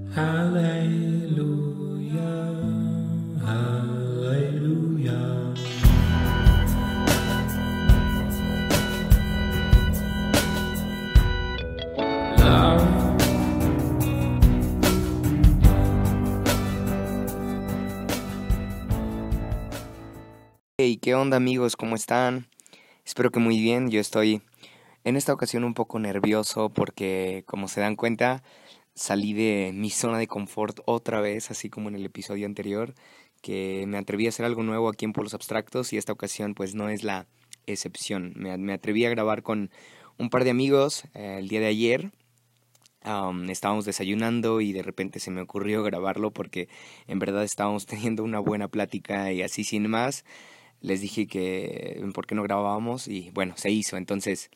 Aleluya, aleluya. Hey, ¿qué onda amigos? ¿Cómo están? Espero que muy bien. Yo estoy en esta ocasión un poco nervioso porque, como se dan cuenta, salí de mi zona de confort otra vez, así como en el episodio anterior, que me atreví a hacer algo nuevo aquí en Polos Abstractos y esta ocasión pues no es la excepción. Me, atreví a grabar con un par de amigos eh, el día de ayer. Am, estábamos desayunando y de repente se me ocurrió grabarlo porque en verdad estábamos teniendo una buena plática y así sin más les dije que por qué no grabábamos y bueno, se hizo. Entonces,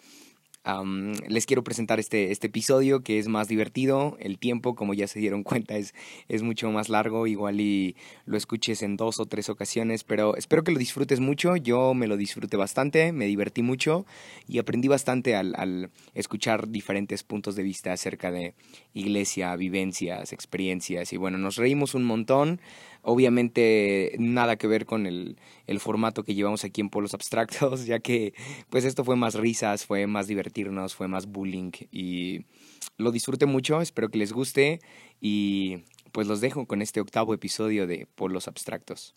les quiero presentar este, este episodio que es más divertido. El tiempo, como ya se dieron cuenta, es, es mucho más largo. Igual y lo escuches en dos o tres ocasiones, pero espero que lo disfrutes mucho. Yo me lo disfruté bastante, me divertí mucho y aprendí bastante al, al escuchar diferentes puntos de vista acerca de iglesia, vivencias, experiencias y bueno, nos reímos un montón. Obviamente nada que ver con el, el formato que llevamos aquí en Polos Abstractos, ya que pues esto fue más risas, fue más divertirnos, fue más bullying y lo disfruté mucho, espero que les guste y pues los dejo con este octavo episodio de Polos Abstractos.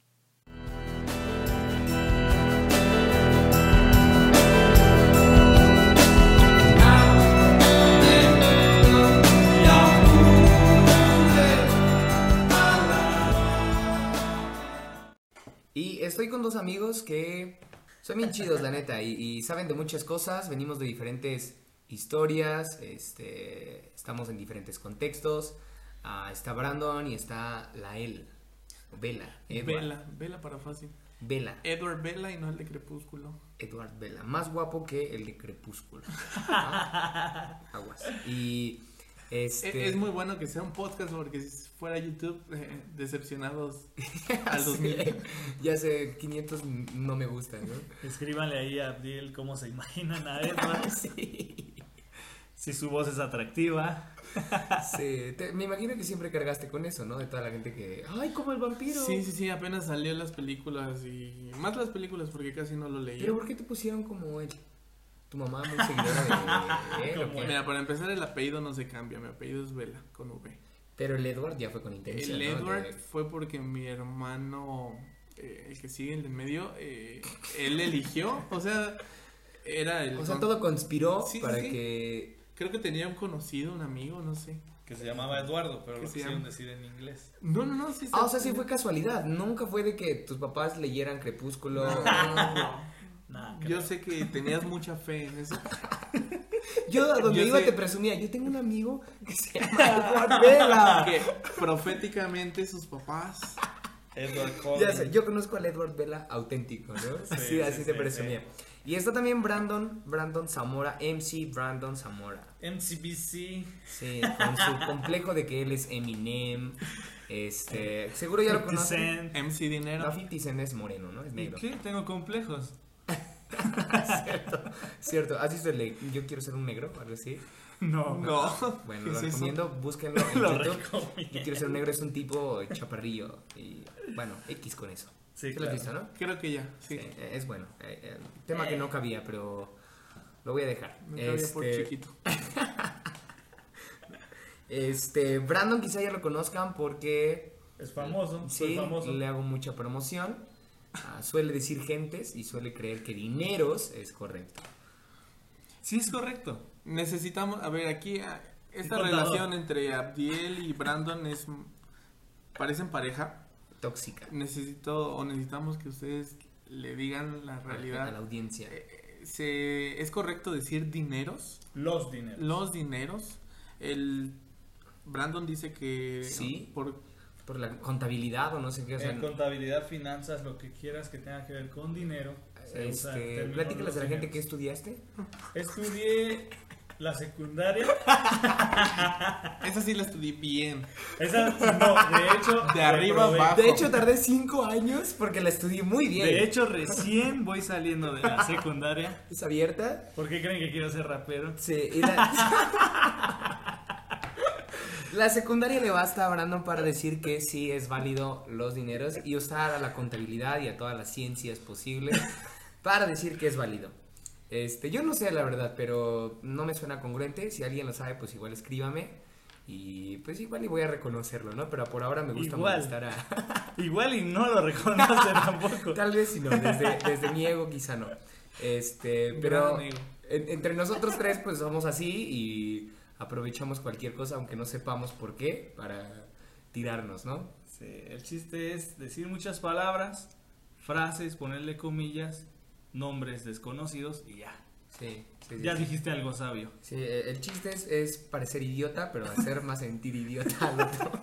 Y estoy con dos amigos que son bien chidos, la neta, y, y saben de muchas cosas, venimos de diferentes historias, este, estamos en diferentes contextos. Ah, está Brandon y está Lael, Vela, Vela, Vela para fácil. Vela, Edward Vela y no el de Crepúsculo. Edward Vela, más guapo que el de Crepúsculo. ¿no? Aguas. Y este... E- Es muy bueno que sea un podcast porque fuera YouTube, eh, decepcionados al 2000. Sí, ya sé, 500 no me gustan, ¿no? Escríbanle ahí a Abdiel cómo se imaginan a Edward. Si su voz es atractiva. Sí, te- me imagino que siempre cargaste con eso, ¿no? De toda la gente que, ay, como el vampiro. Sí, sí, sí, apenas salió las películas y más las películas porque casi no lo leí. Pero ¿por qué te pusieron como él? Tu mamá muy seguidora de él, ¿o qué? Mira, para empezar el apellido no se cambia, mi apellido es Vela con V. Pero el Edward ya fue con intención, El ¿no? Edward De- fue porque mi hermano, eh, el que sigue el en medio, eh, él eligió, o sea, era el... O sea, todo conspiró Sí, para sí. que... Creo que tenía un conocido, un amigo, no sé. Que se llamaba Eduardo, pero ¿Qué lo se quisieron llama? decir en inglés. No, no, no, sí. Ah, o sea, sí fue casualidad. Nunca fue de que tus papás leyeran Crepúsculo. Nah, Yo sé que tenías mucha fe en eso. Yo a donde Yo iba sé- te presumía. Yo tengo un amigo que se llama Edward Vela. Que proféticamente sus papás. Edward Ya Cullen. sé, yo conozco al Edward Vela auténtico, ¿no? Así, Sí, así sí, te sí, presumía. Y está también Brandon, Brandon Zamora, MC Brandon Zamora. MCBC. Sí, con su complejo de que él es Eminem. Este, seguro ya lo 50 conocen. MC Dinero. No, 50 Cent es moreno, ¿no? Es ¿Y negro. qué? Tengo complejos. Cierto, cierto. ¿Has visto el de Yo quiero ser un negro? Algo así. No. No. Bueno, ¿Qué lo es eso? recomiendo, búsquenlo en Lo YouTube. recomiendo. Yo quiero ser un negro es un tipo chaparrillo. Y bueno, X con eso. Sí, ¿Te lo has claro. visto, no? Creo que ya, sí. Sí, eh, es bueno. Eh, eh, tema que no cabía, pero lo voy a dejar. Me cabía por Este, chiquito. este, Brandon quizá ya lo conozcan porque Es famoso. sí, Sí, famoso. le hago mucha promoción. Ah, suele decir gentes y suele creer que dineros es correcto. Sí, es correcto. Necesitamos, a ver, aquí ah, esta contador. relación entre Abdiel y Brandon es parecen pareja. Tóxica. Necesito o necesitamos que ustedes le digan la A la realidad. audiencia. Eh, Se, es correcto decir dineros, Los dineros. los dineros. El Brandon dice que Sí. por Por la contabilidad o no sé qué. O sea, En contabilidad, finanzas, lo que quieras que tenga que ver con dinero. este, platícales a la gente que estudiaste. Estudié la secundaria. esa sí la estudié bien. Esa, no, de hecho. De arriba abajo. De hecho, tardé cinco años porque la estudié muy bien. De hecho, recién voy saliendo de la secundaria. ¿Es abierta? ¿Por qué creen que quiero ser rapero? Sí, y la- La secundaria le basta a Brandon para decir que sí es válido los dineros y usar a la contabilidad y a todas las ciencias posibles para decir que es válido. Este, yo no sé la verdad, pero no me suena congruente. Si alguien lo sabe, pues igual escríbame. Y pues igual y voy a reconocerlo, ¿no? Pero por ahora me gusta molestar a. Igual y no lo reconoce tampoco. Tal vez si no, desde, desde mi ego quizá no. Este, pero en- entre nosotros tres pues somos así y aprovechamos cualquier cosa aunque no sepamos por qué para tirarnos, ¿no? Sí, el chiste es decir muchas palabras, frases, ponerle comillas, nombres desconocidos y ya. Sí, sí, sí, Ya sí. dijiste algo sabio. Sí, eh, el chiste es, es parecer idiota, pero hacer más sentir idiota al otro.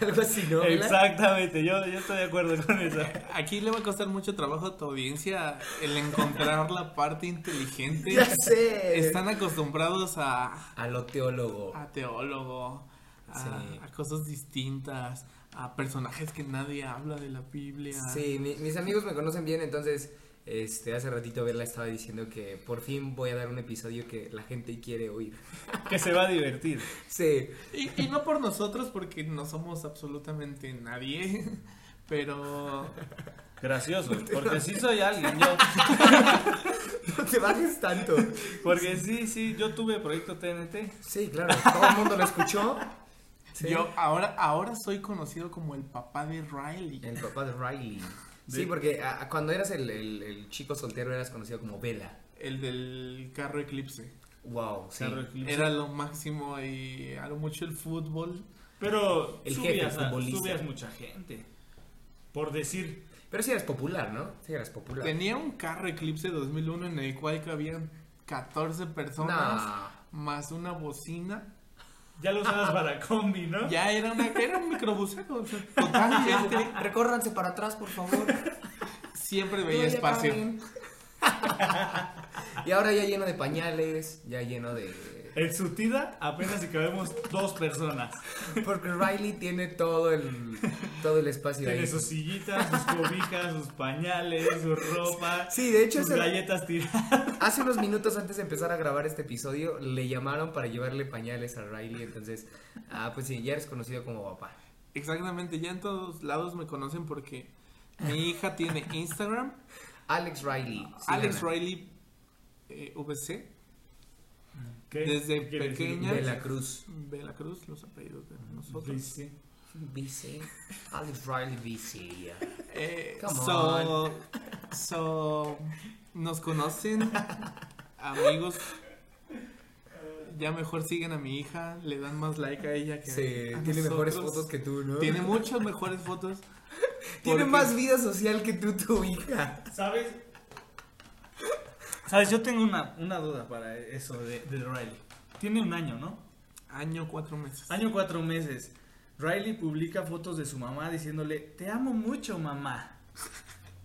Algo así, ¿no? Exactamente, yo, yo estoy de acuerdo con eso. Aquí le va a costar mucho trabajo a tu audiencia el encontrar la parte inteligente. Ya sé. Están acostumbrados a, A lo teólogo. a teólogo, a, Sí. a cosas distintas, a personajes que nadie habla de la Biblia. Sí, mi- mis amigos me conocen bien, entonces este hace ratito Verla estaba diciendo que por fin voy a dar un episodio que la gente quiere oír. Que se va a divertir. Sí, Y, y no por nosotros, porque no somos absolutamente nadie, pero Gracioso, porque sí soy alguien, yo. no te bajes tanto. Porque sí, sí, yo tuve proyecto TNT. Sí, claro, todo el mundo lo escuchó. Sí. yo ahora, ahora soy conocido como el papá de Riley. El papá de Riley. Sí, porque ah, cuando eras el, el- el chico soltero eras conocido como Vela. El del carro eclipse. Wow, sí. Carro Eclipse. Era lo máximo y a lo mucho el fútbol. Pero El subías, jefe a- futbolista. subías mucha gente. Por decir, Pero sí eras popular, ¿no? Sí eras popular. Tenía un carro eclipse 2001 en el cual cabían 14 personas Nah. más una bocina. Ya lo usabas para combi, ¿no? Ya era, una, era un microbusero. o sea. Recórranse para atrás, por favor. Siempre veía espacio. y ahora ya lleno de pañales, ya lleno de... En su tida apenas si cabemos dos personas. Porque Riley tiene todo el, todo el espacio Tiene ahí. sus sillitas, sus cobijas, sus pañales, su ropa, Sí, de hecho, sus hace, galletas tiradas. hace unos minutos antes de empezar a grabar este episodio, le llamaron para llevarle pañales a Riley. Entonces, ah, pues sí, ya eres conocido como papá. Exactamente, ya en todos lados me conocen porque mi hija tiene Instagram, Alex Riley. Alex. Riley eh, VC, ¿Qué? Desde ¿Qué pequeña. De la Cruz. Veracruz, los apellidos de nosotros. Sí. BC. Alex Riley BC. Eh, Come so, so, nos conocen, amigos. Ya mejor siguen a mi hija, le dan más like a ella que Sí, a tiene mejores fotos que tú, ¿no? Tiene muchas mejores fotos. Tiene porque- más vida social que tú, tu hija. ¿Sabes? ¿Sabes? Yo tengo una, una duda para eso de, de Riley. Tiene un año, ¿no? Año, cuatro meses. Año cuatro meses. Riley publica fotos de su mamá diciéndole, te amo mucho, mamá.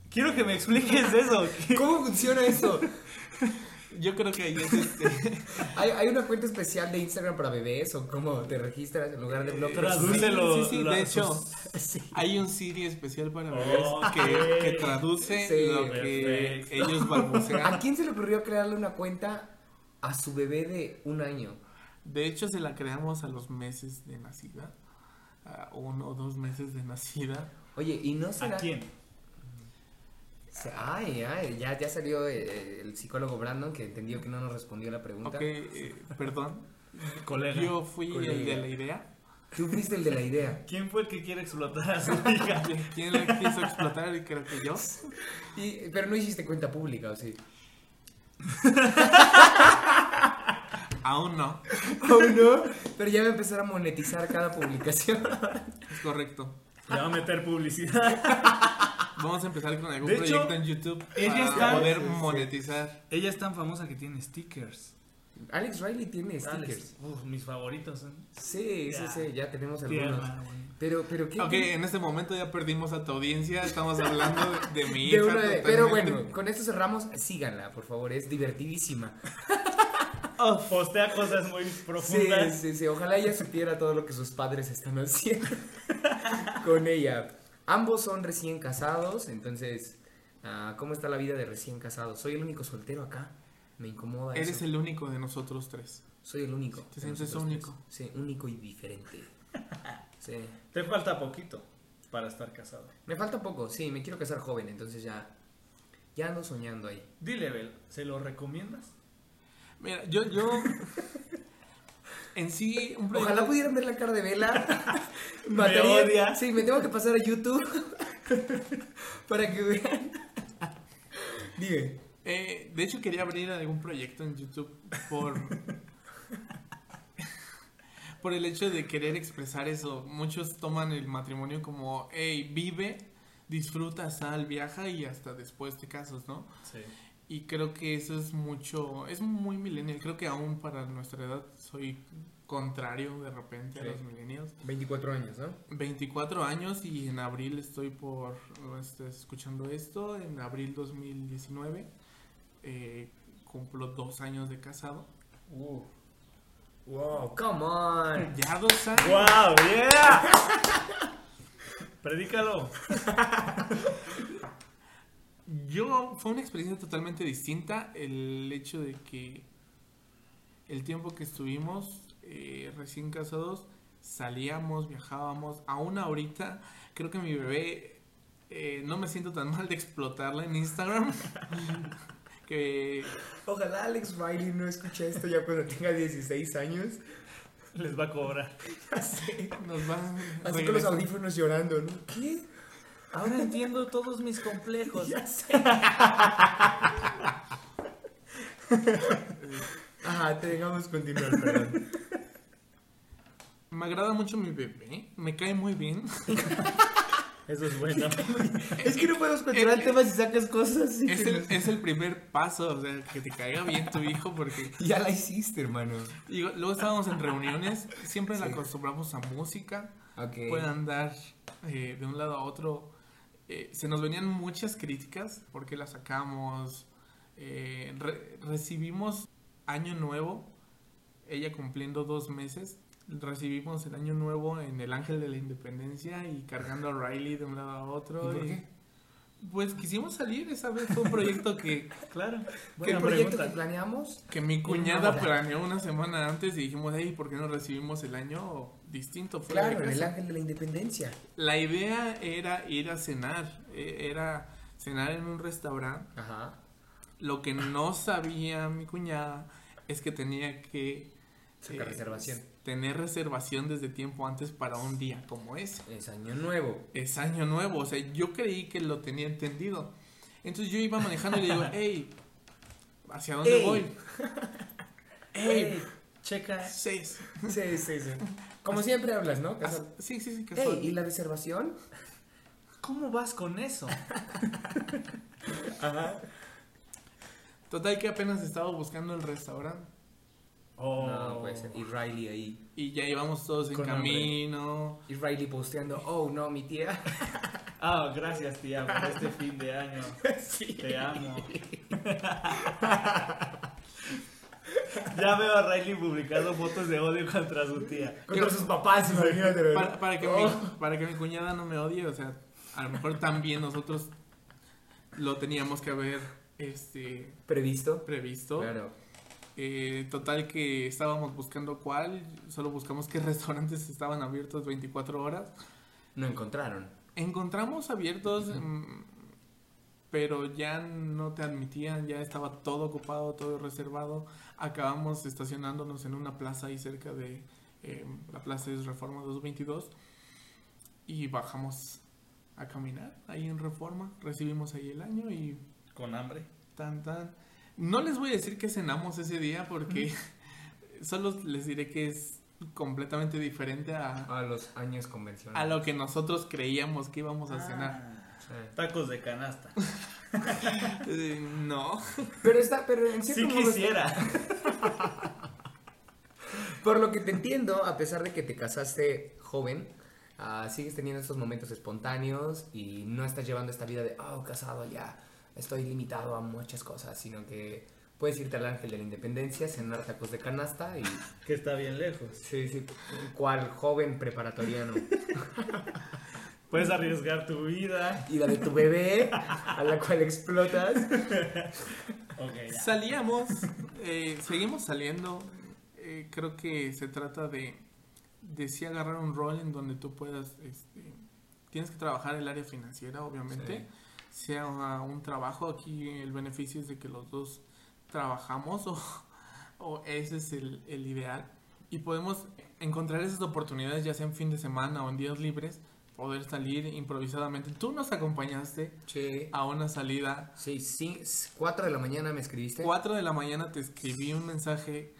Quiero que me expliques eso. ¿Cómo funciona eso? Yo creo que ahí es este. ¿Hay, hay una cuenta especial de Instagram para bebés o cómo te registras en lugar de blog? Tradúcelo. Sí, sí, de hecho, sus- Sí. hay un Siri especial para bebés que, que traduce Sí, lo que perfecto. ellos balbucean. ¿A quién se le ocurrió crearle una cuenta a su bebé de un año? De hecho, se la creamos a los meses de nacida. A uno o dos meses de nacida. Oye, ¿y no será? ¿A quién? Ay, ay, ya, ya salió eh, el psicólogo Brandon que entendió que no nos respondió la pregunta. Ok, eh, perdón. Colega. Yo fui Colega. el de la idea. Tú fuiste el de la idea. ¿Quién fue el que quiere explotar a su hija? ¿Quién le quiso explotar? Y creo que yo. Y- pero no hiciste cuenta pública, ¿o sí? Aún no. Aún no, pero ya va a empezar a monetizar cada publicación. Es correcto. Le va a meter publicidad. Vamos a empezar con algún De hecho, proyecto en YouTube ella para está- poder Sí, sí. monetizar. Ella es tan famosa que tiene stickers. Alex Riley tiene stickers. Alex, uf, mis favoritos son. Sí, sí, Ya. sí, ya tenemos algunos. Pero, pero ¿qué? Ok, en este momento ya perdimos a tu audiencia. Estamos hablando de, de mi De hija. de- pero bueno, con esto cerramos. Síganla, por favor, es divertidísima. Postea cosas muy Sí, profundas. sí, sí. Ojalá ella supiera todo lo que sus padres están haciendo con ella. Ambos son recién casados, entonces, ah, ¿cómo está la vida de recién casados? Soy el único soltero acá. Me incomoda Eres eso. el único de nosotros tres. Soy el único. Te de sientes único. tres. Sí, único y diferente. Sí. Te falta poquito para estar casado. Me falta poco, sí, me quiero casar joven, entonces ya. Ya ando soñando ahí. Dile, Bel, ¿se lo recomiendas? Mira, yo, yo. en sí, un proyecto. Ojalá pudieran ver la cara de Vela. Me odia. Sí, me tengo que pasar a YouTube para que vean. Dime. Eh, de hecho, quería abrir algún proyecto en YouTube por. por el hecho de querer expresar eso. Muchos toman el matrimonio como, hey, vive, disfruta, sal, viaja y hasta después te casas, ¿no? Sí. Y creo que eso es mucho, es muy millennial. Creo que aún para nuestra edad soy contrario de repente Sí. a los millennials. 24 años, ¿no? 24 años y en abril estoy por este, escuchando esto, en abril 2019 eh, cumplo dos años de casado. Uh. Wow, come on. Ya dos años. ¡Wow! ¡Yeah! Predícalo. Yo, fue una experiencia totalmente distinta el hecho de que el tiempo que estuvimos eh, recién casados, salíamos, viajábamos, aún ahorita creo que mi bebé, eh, no me siento tan mal de explotarla en Instagram. que Ojalá Alex Riley no escuche esto ya cuando tenga 16 años. Les va a cobrar. Así, nos va a así con los audífonos llorando, ¿no? ¿Qué? Ahora entiendo todos mis complejos. Ya sé. Ajá, te dejamos continuar, perdón. Me agrada mucho mi bebé, me cae muy bien. Eso es bueno. Es que no podemos continuar Eh, temas si sacas cosas así. Es el, es el primer paso, o sea, que te caiga bien tu hijo, porque Ya la hiciste, hermano. luego estábamos en reuniones, siempre la Sí. acostumbramos a música, Ok. puede andar eh, de un lado a otro. Eh, se nos venían muchas críticas porque la sacamos. Eh, re- recibimos Año Nuevo, ella cumpliendo dos meses. Recibimos el Año Nuevo en el Ángel de la Independencia y cargando a Riley de un lado a otro. ¿Y por y- qué? Pues quisimos salir, esa vez fue un proyecto que, Claro. ¿Qué proyecto que planeamos? que mi cuñada planeó una semana antes y dijimos, hey, ¿por qué no recibimos el año distinto? fuera de Claro, el casa?" Ángel de la Independencia. La idea era ir a cenar, eh, era cenar en un restaurante. Ajá. Lo que no sabía mi cuñada es que tenía que Sacar eh, reservación. tener reservación desde tiempo antes para un día como ese. Es año nuevo. Es año nuevo, o sea, yo creí que lo tenía entendido. Entonces yo iba manejando y le digo, hey, ¿hacia dónde Ey. voy? Ey, Hey, checa. seis. Sí, sí, sí. Como siempre hablas, ¿no? Sí, sí, sí, casual. Ey, ¿y la reservación? ¿Cómo vas con eso? Ajá. Total que apenas estaba buscando el restaurante Oh. No, puede ser. Y Riley ahí. y ya íbamos todos en hambre. camino. Y Riley posteando, oh no, mi tía. Ah, gracias tía por este fin de año. sí. Te amo. Ya veo a Riley publicando fotos de odio contra su tía. Contra sus papás, imagínate. ¿verdad? Para, para que Oh. mi, para que mi cuñada no me odie, o sea, a lo mejor también nosotros lo teníamos que haber este ¿Previsto? previsto. Claro. Eh, total que estábamos buscando cuál, solo buscamos qué restaurantes estaban abiertos 24 horas. No encontraron. Encontramos abiertos, pero ya no te admitían, ya estaba todo ocupado, todo reservado. Acabamos estacionándonos en una plaza ahí cerca de eh, la plaza es Reforma 222 y bajamos a caminar ahí en Reforma. Recibimos ahí el año y Con hambre. tan tan. No les voy a decir que cenamos ese día porque solo les diré que es completamente diferente a, A los años convencionales. a lo que nosotros creíamos que íbamos a cenar. Sí. Tacos de canasta. Eh, no. Pero está, pero en cierto Sí modo está- quisiera. Por lo que te entiendo, a pesar de que te casaste joven, ah, sigues teniendo estos momentos espontáneos y no estás llevando esta vida de, oh, casado ya, estoy limitado a muchas cosas, sino que puedes irte al Ángel de la Independencia, cenar tacos de canasta y, Que está bien lejos. sí, sí, cual joven preparatoriano. Puedes arriesgar tu vida. Y la de tu bebé, a la cual explotas. Ok, ya. Salíamos, eh, seguimos saliendo. eh, creo que se trata de, de sí agarrar un rol en donde tú puedas, este, tienes que trabajar el área financiera, obviamente, sea un trabajo, aquí el beneficio es de que los dos trabajamos o, o ese es el, el ideal y podemos encontrar esas oportunidades ya sea en fin de semana o en días libres, poder salir improvisadamente. Tú nos acompañaste Sí. a una salida Sí, sí, 4 de la mañana me escribiste. 4 de la mañana te escribí un mensaje.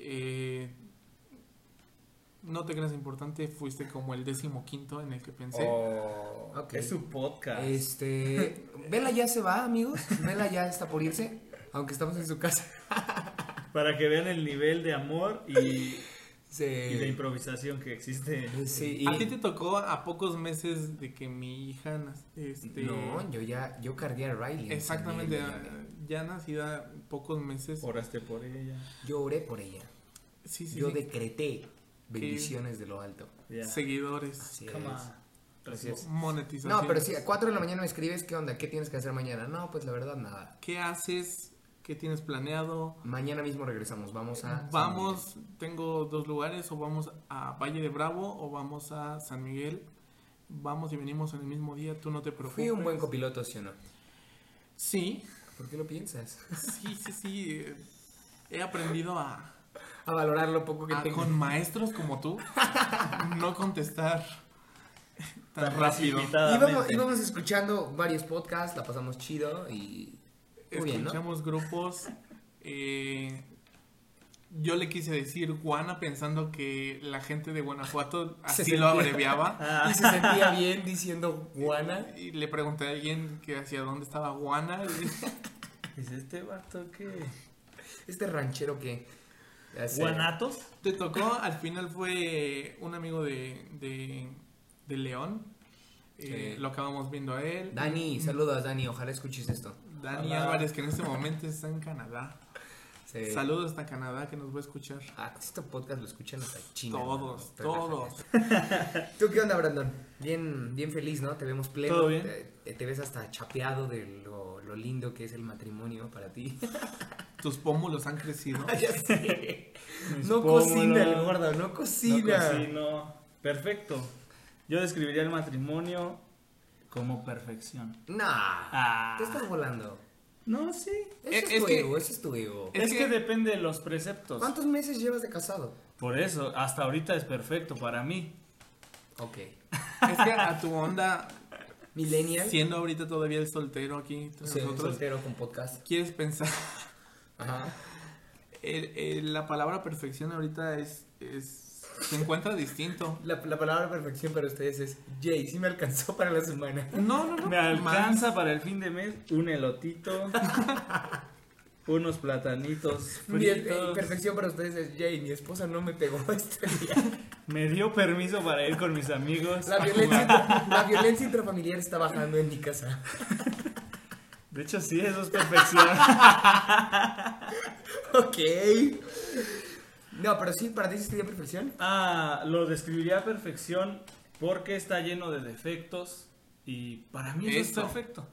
eh, no te creas importante, fuiste como el décimo quinto en el que pensé. Oh, Ok. Es su podcast. Este, Vela ya se va, amigos. Vela ya está por irse, aunque estamos en su casa. Para que vean el nivel de amor y, Sí. y de improvisación que existe. Sí, y- A ti te tocó a pocos meses de que mi hija este, No, yo ya, yo cargué a Riley. en exactamente, ya nacida pocos meses. Oraste por ella. Yo oré por ella. Sí, sí, yo sí. decreté bendiciones de lo alto. Seguidores, Así Come es. on. Así es. monetización. No, pero si a 4 de la mañana me escribes, ¿qué onda? ¿Qué tienes que hacer mañana? No, pues la verdad nada. ¿Qué haces? ¿Qué tienes planeado? Mañana mismo regresamos, vamos a... Vamos, tengo dos lugares, o vamos a Valle de Bravo o vamos a San Miguel. Vamos y venimos en el mismo día, tú no te preocupes. Fui un buen copiloto, ¿sí o no? Sí, ¿Por qué lo piensas? sí, sí, sí. He aprendido a, A valorar lo poco que a tengo. con maestros como tú no contestar tan Tan rápido. Íbamos, íbamos escuchando varios podcasts, la pasamos chido y... Muy bien, ¿no? Escuchamos grupos. eh, yo le quise decir Guana pensando que la gente de Guanajuato Se así lo abreviaba. Y se sentía bien diciendo guana. Y le pregunté a alguien que hacia dónde estaba Guana. y- ¿Es este vato qué? Este ranchero que... ¿Guanatos? Te tocó, al final fue un amigo de, de, de León. Eh. Lo acabamos viendo a él. Dani, saludos Dani, ojalá escuches esto. Dani Hola. Álvarez, que en este momento está en Canadá. Sí. Saludos hasta Canadá, que nos va a escuchar. Ah, este podcast lo escuchan hasta China. Todos, ¿no? todos. ¿Tú qué onda, Brandon? Bien, bien feliz, ¿no? Te vemos pleno. ¿Todo bien? Te, te ves hasta chapeado de lo, lo lindo que es el matrimonio para ti. Tus pómulos han crecido. ya sé. No pómulos. cocina el gordo, no No cocina. cocino. Perfecto. Yo describiría el matrimonio como perfección. Nah, Ah. te estás volando. No, sí. Eso Es- tu que- ego, eso es tu ego. Es Es, que- que... depende de los preceptos. ¿Cuántos meses llevas de casado? Por eso, hasta ahorita es perfecto para mí. Ok. Es que a tu onda, Millennial. siendo ahorita todavía el soltero aquí Sí, nosotros, soltero con podcast. quieres pensar. Ajá. el- el- la palabra perfección ahorita es, es. Se encuentra distinto. La, la palabra perfección para ustedes es Jay, sí me alcanzó para la semana. No, no, no. Me alcanza para el fin de mes un elotito, unos platanitos Mi- fritos. perfección para ustedes es Jay, mi esposa no me pegó este día. Me dio permiso para ir con mis amigos. La violencia, la violencia intrafamiliar está bajando en mi casa. De hecho, sí, eso es perfección. Ok. No, pero sí, para ti sí sería perfección. Ah, lo describiría a perfección porque está lleno de defectos y para mí eso es perfecto.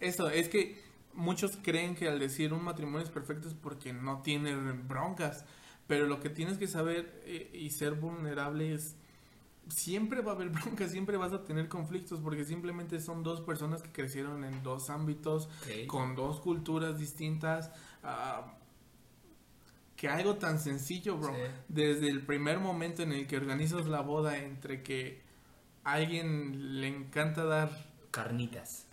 Eso, es que muchos creen que al decir un matrimonio es perfecto es porque no tiene broncas. Pero lo que tienes que saber eh, y ser vulnerable es. Siempre va a haber broncas, siempre vas a tener conflictos porque simplemente son dos personas que crecieron en dos ámbitos, con dos culturas distintas. ah, que algo tan sencillo, bro. Sí. Desde el primer momento en el que organizas la boda, entre que a alguien le encanta dar Carnitas.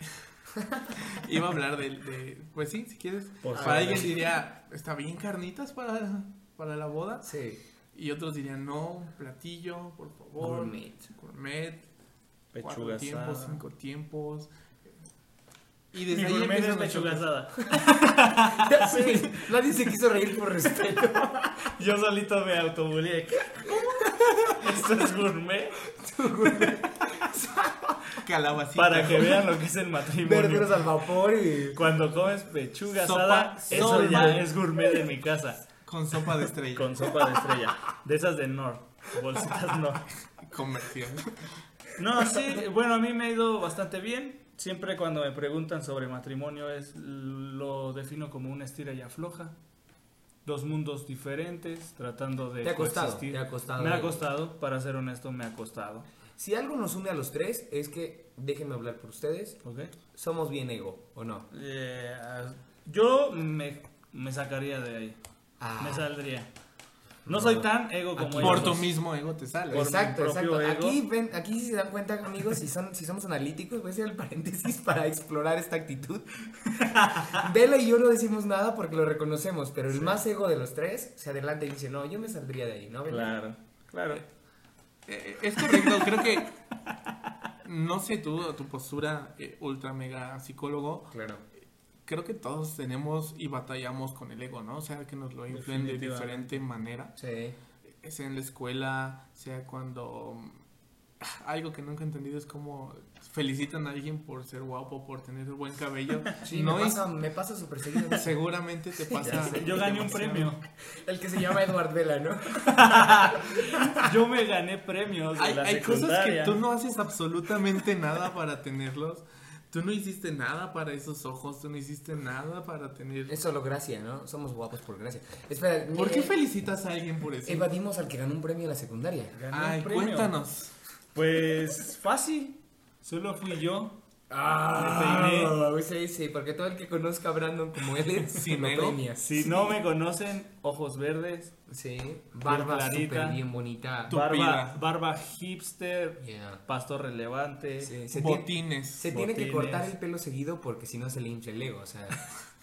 Iba a hablar de, de- pues sí, si quieres. Por para alguien diría, ¿está bien carnitas para, para la boda? Sí. Y otros dirían, no, platillo, por favor. Gourmet. Gourmet, cuatro Pechuga tiempos, asada. cinco tiempos. Y Mi desde ahí gourmet es nosotros. asada. Ya sé, Nadie se quiso reír por respeto. Yo solito me autobuleé. Esto es gourmet. Calabacita. Para que vean lo que es el matrimonio. Verduras al vapor y. Cuando comes pechuga Sopa- asada, eso ya es gourmet en mi casa. Con sopa de estrella. Con sopa de estrella. De esas de Nord. Bolsitas Nord. Comercial. No, sí, bueno, a mí me ha ido bastante bien. Siempre cuando me preguntan sobre matrimonio es lo defino como una estira y afloja. dos mundos diferentes, tratando de Te ha costado, coexistir. te ha costado. Me ha costado, para ser honesto, me ha costado. Si algo nos une a los tres es que, déjenme hablar por ustedes, ¿Ok? somos bien ego, ¿o no? Eh, yo me, me sacaría de ahí. Ah. Me saldría. No soy tan ego como Aquí ellos Por tu mismo ego te sale. Por exacto, exacto. ego. Aquí, ven, aquí si se dan cuenta, amigos, si, son, si somos analíticos, voy a hacer el paréntesis para explorar esta actitud. Vela y yo no decimos nada porque lo reconocemos, pero el más ego de los tres se adelanta y dice, no, yo me saldría de ahí, ¿no? Vela? Claro, claro. Eh, Es correcto, creo que. No sé tú, tu postura eh, ultra mega psicólogo. Claro. Creo que todos tenemos y batallamos con el ego, ¿no? O sea, que nos lo influyen de diferente manera. Sí. Sea en la escuela, sea cuando. Algo que nunca he entendido es cómo felicitan a alguien por ser guapo, por tener buen cabello. Sí, no me, es- pasa, me pasa súper seguido. seguramente te pasa. Yo gané un premio. El que se llama Edward Vela, ¿no? Yo me gané premios de Hay, la hay cosas que tú no haces absolutamente nada para tenerlos. Tú no hiciste nada para esos ojos, tú no hiciste nada para tener... Es solo gracia, ¿no? Somos guapos por gracia. Espera, ¿Por qué eh, felicitas a alguien por eso? evadimos al que ganó un premio en la secundaria? Gané un Ay, premio. cuéntanos. Pues fácil. Solo fui yo. Ah, sí, sí, porque todo el que conozca a Brandon como él es, premia. Si no me conocen, ojos verdes, Sí, barba clarita. súper bien bonita. Tu barba, barba hipster, Yeah. pastor relevante. Sí, se tiene, Botines. se tiene que cortar el pelo seguido porque si no se le hincha el ego, o sea...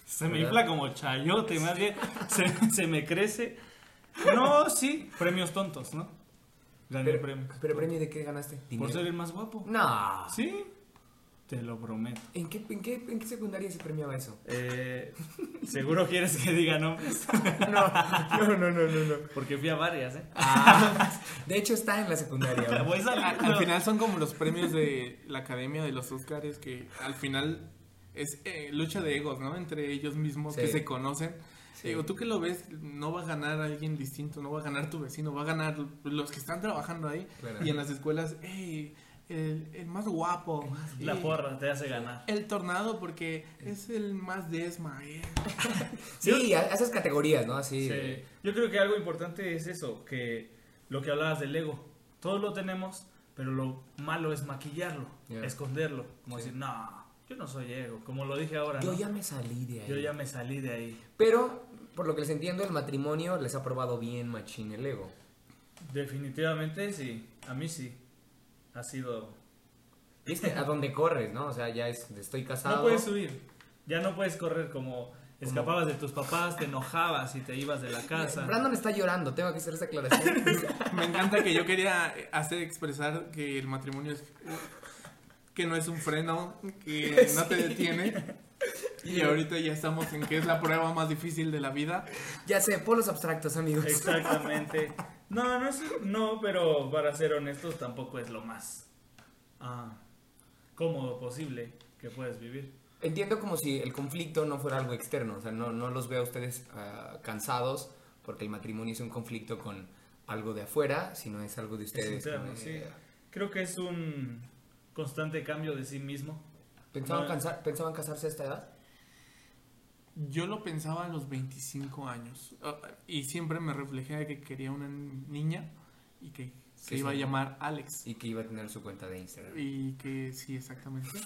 Se me infla como chayote, más bien se, se me crece. No, sí, premios tontos, ¿no? Gané Pero, premio. pero premio de qué ganaste? Por ¿Dinero? ser el más guapo. No. Sí, te lo prometo. ¿En qué, en, qué, ¿En qué secundaria se premiaba eso? Eh, Seguro quieres que diga nombres. No, no, no, no, no. Porque fui a varias, ¿eh? Ah, de hecho está en la secundaria. Voy Al, saliendo. al final son como los premios de la Academia de los Oscars que al final es eh, lucha de egos, ¿no? Entre ellos mismos que Sí. se conocen. Sí. Digo, tú que lo ves, no va a ganar alguien distinto, no va a ganar tu vecino, va a ganar los que están trabajando ahí. Claro. Y en las escuelas, hey, el, el más guapo. La porra te hace ganar. El tornado porque es el más desma. eh. Sí, a- esas categorías, ¿no? Así. Sí. Yo creo que algo importante es eso, que lo que hablabas del ego. Todos lo tenemos, pero lo malo es maquillarlo, Ya. esconderlo. Como Sí. decir, no, yo no soy ego. Como lo dije ahora, Yo ¿no? ya me salí de ahí. Yo ya me salí de ahí. Pero, por lo que les entiendo, el matrimonio les ha probado bien machín el ego. Definitivamente sí, a mí sí. Ha sido... Que a donde corres, ¿no? O sea, ya es, estoy casado. No puedes huir, ya no puedes correr como escapabas de tus papás, te enojabas y te ibas de la casa. Brandon está llorando, tengo que hacer esa aclaración. Me encanta que yo quería hacer expresar que el matrimonio es que no es un freno, que no te detiene. Y ahorita ya estamos en que es la prueba más difícil de la vida. ya sé, polos abstractos, amigos. Exactamente. No, no es, no, pero para ser honestos tampoco es lo más ah, cómodo posible que puedes vivir. Entiendo como si el conflicto no fuera algo externo, o sea, no, no los veo a ustedes ah, cansados porque el matrimonio es un conflicto con algo de afuera, sino es algo de Es ustedes. interno, sí. Creo que es un constante cambio de sí mismo. ¿Pensaban, No. ¿Pensaban casarse a esta edad? Yo lo pensaba a los 25 años. ah, Y siempre me reflejé de que quería una niña y que se iba a llamar Alex. Y que iba a tener su cuenta de Instagram. Y que sí, exactamente.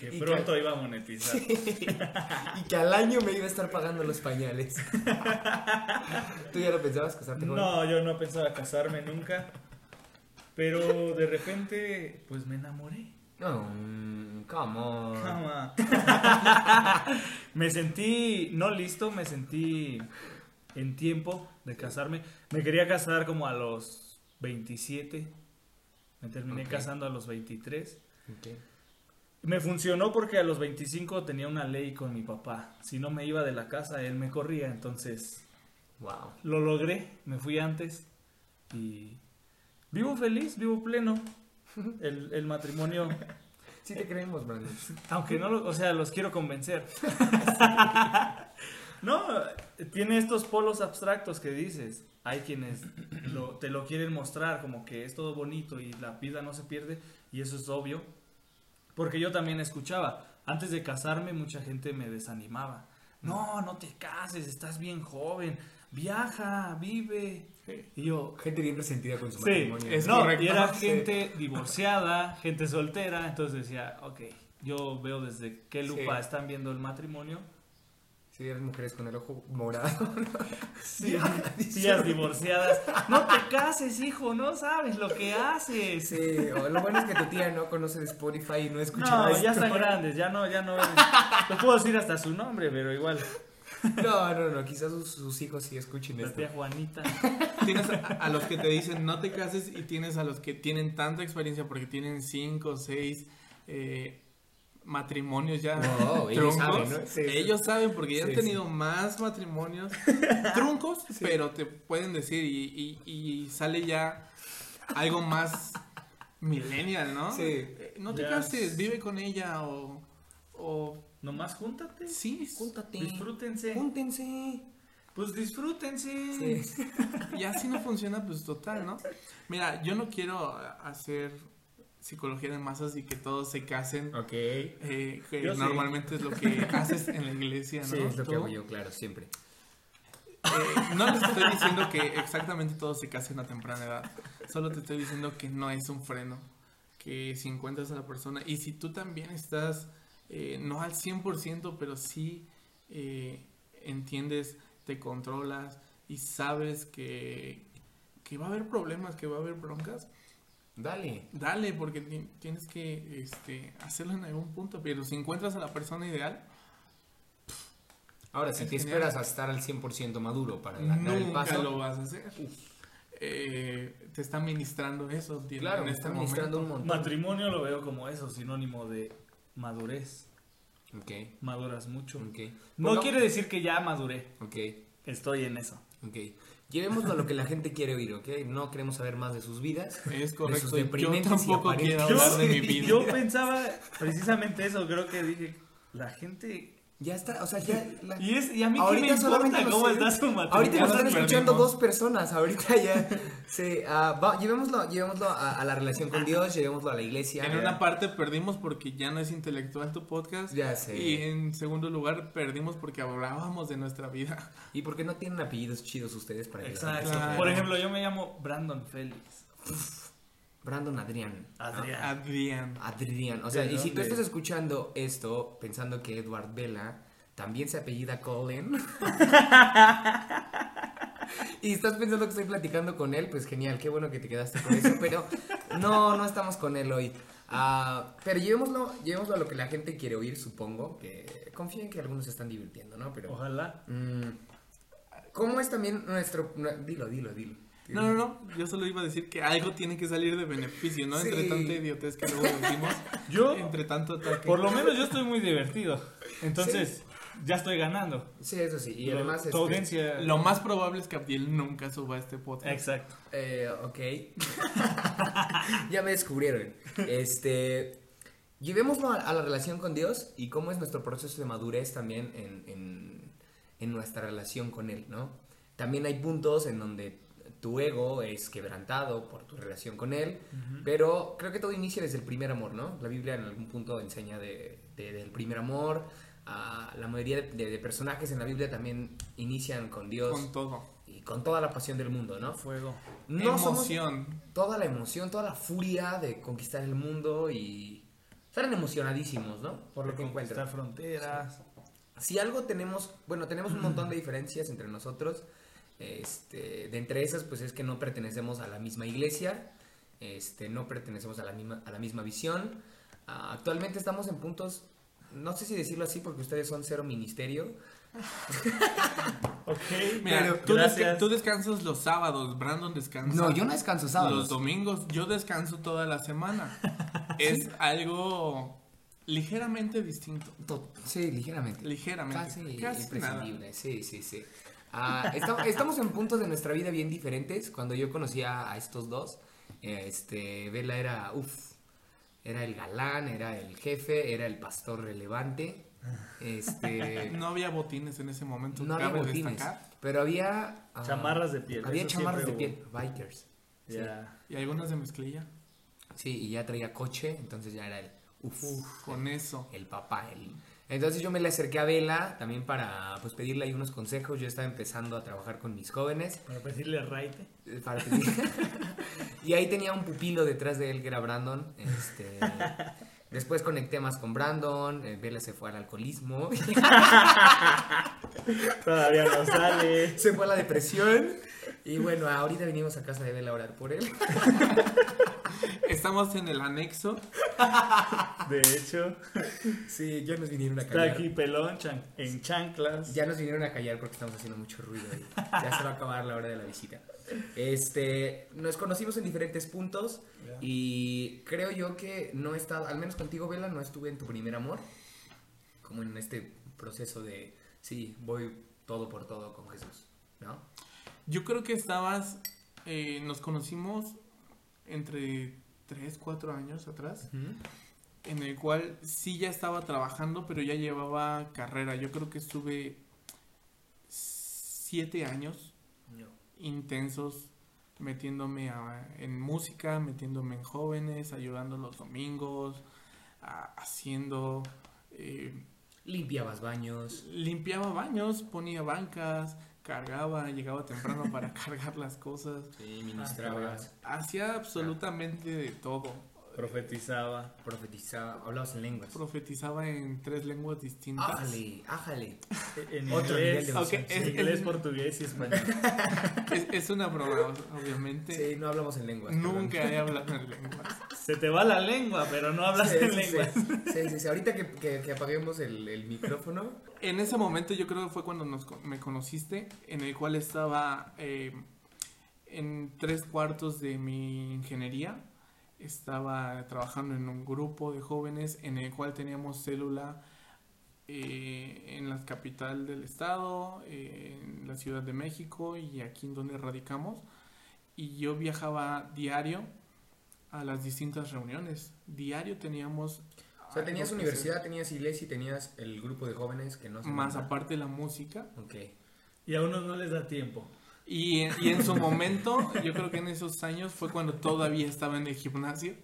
Que Y pronto iba a monetizar. y que al año me iba a estar pagando los pañales. ¿Tú ya lo pensabas casarte con No, yo no pensaba casarme nunca. Pero de repente, pues me enamoré. Mm, come on. Me sentí no listo, me sentí en tiempo de casarme. Me quería casar como a los 27. Me terminé casando a los 23. Ok. Me funcionó porque a los 25 tenía una ley con mi papá. Si no me iba de la casa, él me corría. Entonces Wow. lo logré, me fui antes y vivo feliz, vivo pleno. El, el matrimonio, Sí te creemos, Brandon. aunque no, lo- o sea, los quiero convencer. no, tiene estos polos abstractos que dices. Hay quienes lo- te lo quieren mostrar como que es todo bonito y la vida no se pierde y eso es obvio. Porque yo también escuchaba, antes de casarme mucha gente me desanimaba. no, no te cases, estás bien joven, viaja, vive. Sí. Y yo, Gente bien resentida con su sí, matrimonio. es no, correcto. y era Sí. gente divorciada, gente soltera, entonces decía, ok, yo veo desde qué lupa están viendo el matrimonio. Sí, eran mujeres con el ojo morado. Sí, tías divorciadas. No te cases, hijo, no sabes lo que haces. Sí, o lo bueno es que tu tía no conoce de Spotify y no escucha No, esto. ya están grandes, ya no, ya no. Te puedo decir hasta su nombre, pero igual. No, no, no, quizás sus, sus hijos sí escuchen La esto. tía Juanita. Tienes a, a los que te dicen no te cases y tienes a los que tienen tanta experiencia porque tienen cinco, seis eh, matrimonios ya Wow, ellos truncos. saben, ¿no? Sí, sí. ellos saben porque ya Sí, han tenido más matrimonios truncos, pero te pueden decir y, y- y sale ya algo más millennial, ¿no? Sí. Eh, No te Ya. cases, vive con ella o... o Nomás júntate. sí, Júntate. Disfrútense. Júntense. Pues disfrútense. Sí. Y así no funciona, pues total, ¿no? Mira, yo no quiero hacer psicología de masas y que todos se casen, Ok. eh, que Yo sí. normalmente es lo que haces en la iglesia, ¿no? Sí, es lo que hago yo, claro, siempre. eh, no les estoy diciendo que exactamente todos se casen a temprana edad, solo te estoy diciendo que no es un freno, que si encuentras a la persona y si tú también estás, eh, no al 100%, pero sí eh, entiendes, te controlas y sabes que, que va a haber problemas, que va a haber broncas, Dale. dale, porque ti- tienes que este, hacerlo en algún punto, pero si encuentras a la persona ideal, Ahora, si Es te genial. esperas a estar al 100% maduro para dar el nunca paso. lo vas a hacer. Eh, te está ministrando eso, Claro, en me este está ministrando un montón. Matrimonio lo veo como eso, sinónimo de madurez. Ok, Maduras mucho. ok. No Bueno, quiere decir que ya maduré. Ok, Estoy en eso. ok. Llevémoslo a lo que la gente quiere oír, ¿ok? No queremos saber más de sus vidas. Es sus correcto. Yo deprimentes y tampoco quiero hablar de mi vida. Yo pensaba precisamente eso, creo que dije, la gente... Ya está, o sea, ya... la- Y, es, y a mí qué Ahorita me solamente cómo siguen- está su matrimonio. Ahorita nos están escuchando perdimos. dos personas, ahorita ya. Sí, ah, va, llevémoslo, llevémoslo a, a la relación con Dios, llevémoslo a la iglesia. En una parte perdimos porque ya no es intelectual tu podcast. Ya sé. Y en segundo lugar perdimos porque hablábamos de nuestra vida. ¿Y por qué no tienen apellidos chidos ustedes para que Exacto. Claro. Por ejemplo, yo me llamo Brandon Félix. Brandon Adrián. Adrián. Adrián. Adrián. O sea, ¿De y si tú estás escuchando esto pensando que Edward Vela también se apellida Colin. y estás pensando que estoy platicando con él, pues genial, qué bueno que te quedaste con eso, pero no, no estamos con él hoy. Ah, pero llevémoslo, llevémoslo a lo que la gente quiere oír, supongo, que confío en que algunos se están divirtiendo, ¿no? Pero, Ojalá. mm, ¿cómo es también nuestro... no, dilo, dilo, dilo. No, no, no. Yo solo iba a decir que algo tiene que salir de beneficio, ¿no? Entre tanta idiotez que luego decimos. Yo, Entre tanto ataque. por lo menos yo estoy muy divertido. Entonces, ya estoy ganando. Sí, eso sí, y Lo- además... tu este, audiencia... Lo más probable es que Abdiel nunca suba este podcast. Exacto. Eh, ok. ya me descubrieron. Este. Llevémoslo a, a la relación con Dios y cómo es nuestro proceso de madurez también en, en- en nuestra relación con Él, ¿no? También hay puntos en donde tu ego es quebrantado por tu relación con Él, pero creo que todo inicia desde el primer amor, ¿no? La Biblia en algún punto enseña de, de- del primer amor. ah, la mayoría de, de- personajes en la Biblia también inician con Dios Con todo. y con toda la pasión del mundo, ¿no? Fuego. No somos Emoción. toda la emoción, toda la furia de conquistar el mundo y salen emocionadísimos, ¿no? Por lo que Conquistar encuentran. fronteras. Si algo tenemos, bueno, tenemos un montón de diferencias entre nosotros. Este, de entre esas, pues es que no pertenecemos a la misma iglesia, este, no pertenecemos a la misma, a la misma visión. Ah, actualmente estamos en puntos, no sé si decirlo así porque ustedes son cero ministerio. Ok. Mira, pero- tú, desca- gracias. tú descansas los sábados, Brandon descansa. No, yo no descanso Los sábados. domingos, yo descanso toda la semana. es algo ligeramente distinto. To- Sí, ligeramente. Ligeramente. Casi Casi nada. imprescindible, sí, sí, sí. Ah, esta- estamos en puntos de nuestra vida bien diferentes. Cuando yo conocía a estos dos, este, Vela era, uff, era el galán, era el jefe, era el pastor relevante. Este, No había botines en ese momento. no había botines, destacar. pero había... ah, Chamarras de piel, Había chamarras de piel, bikers. Sí. Y algunas de mezclilla. Sí, y ya traía coche, entonces ya era el, uff, Con eso. el papá, el, Entonces yo me le acerqué a Vela también para pues pedirle ahí unos consejos. Yo estaba empezando a trabajar con mis jóvenes. Para pedirle raite. eh, para pedir- y ahí tenía un pupilo detrás de él que era Brandon. Este, después conecté más con Brandon. eh, Vela se fue al alcoholismo. Todavía no sale. se fue a la depresión. Y bueno, ahorita venimos a casa de Vela a orar por él. Estamos en el anexo. De hecho, Sí, ya nos vinieron a está callar. aquí pelón chan- en chanclas. Ya nos vinieron a callar porque estamos haciendo mucho ruido ahí. Ya se va a acabar la hora de la visita. Este, nos conocimos en diferentes puntos y creo yo que no he estado, al menos contigo, Vela, no estuve en tu primer amor. Como en este proceso de, sí, voy todo por todo con Jesús, ¿no? Yo creo que estabas. eh, nos conocimos entre 3, 4 años atrás. En el cual sí ya estaba trabajando, pero ya llevaba carrera. Yo creo que estuve 7 años intensos metiéndome a- en música, metiéndome en jóvenes, ayudando los domingos, a- haciendo... eh, Limpiabas baños. limpiaba baños, ponía bancas, cargaba, llegaba temprano para cargar las cosas. Sí, ministrabas, Hacía absolutamente de todo. Profetizaba. profetizabas, hablabas en lenguas. Profetizaba en tres lenguas distintas. Ájale, ájale. En Otro nivel inglés, de Ok, emoción. es- inglés, es- portugués y español. Es, es una broma, obviamente. Sí, no hablamos en lenguas. Nunca he hablado en lenguas. Se te va la lengua, pero no hablas Sí, en sí, lengua. Sí, sí. Ahorita que, que- que apaguemos el, el micrófono. En ese momento yo creo que fue cuando nos, co- me conociste, en el cual estaba eh, en tres cuartos de mi ingeniería. Estaba trabajando en un grupo de jóvenes en el cual teníamos célula eh, en la capital del estado, eh, en la Ciudad de México y aquí en donde radicamos. Y yo viajaba diario a las distintas reuniones. Diario teníamos... O sea, tenías universidad, tenías iglesia y tenías el grupo de jóvenes que no se Más aparte la música. Ok. Y a unos no les da tiempo. Y, en- y en su momento, yo creo que en esos años fue cuando todavía estaba en el gimnasio.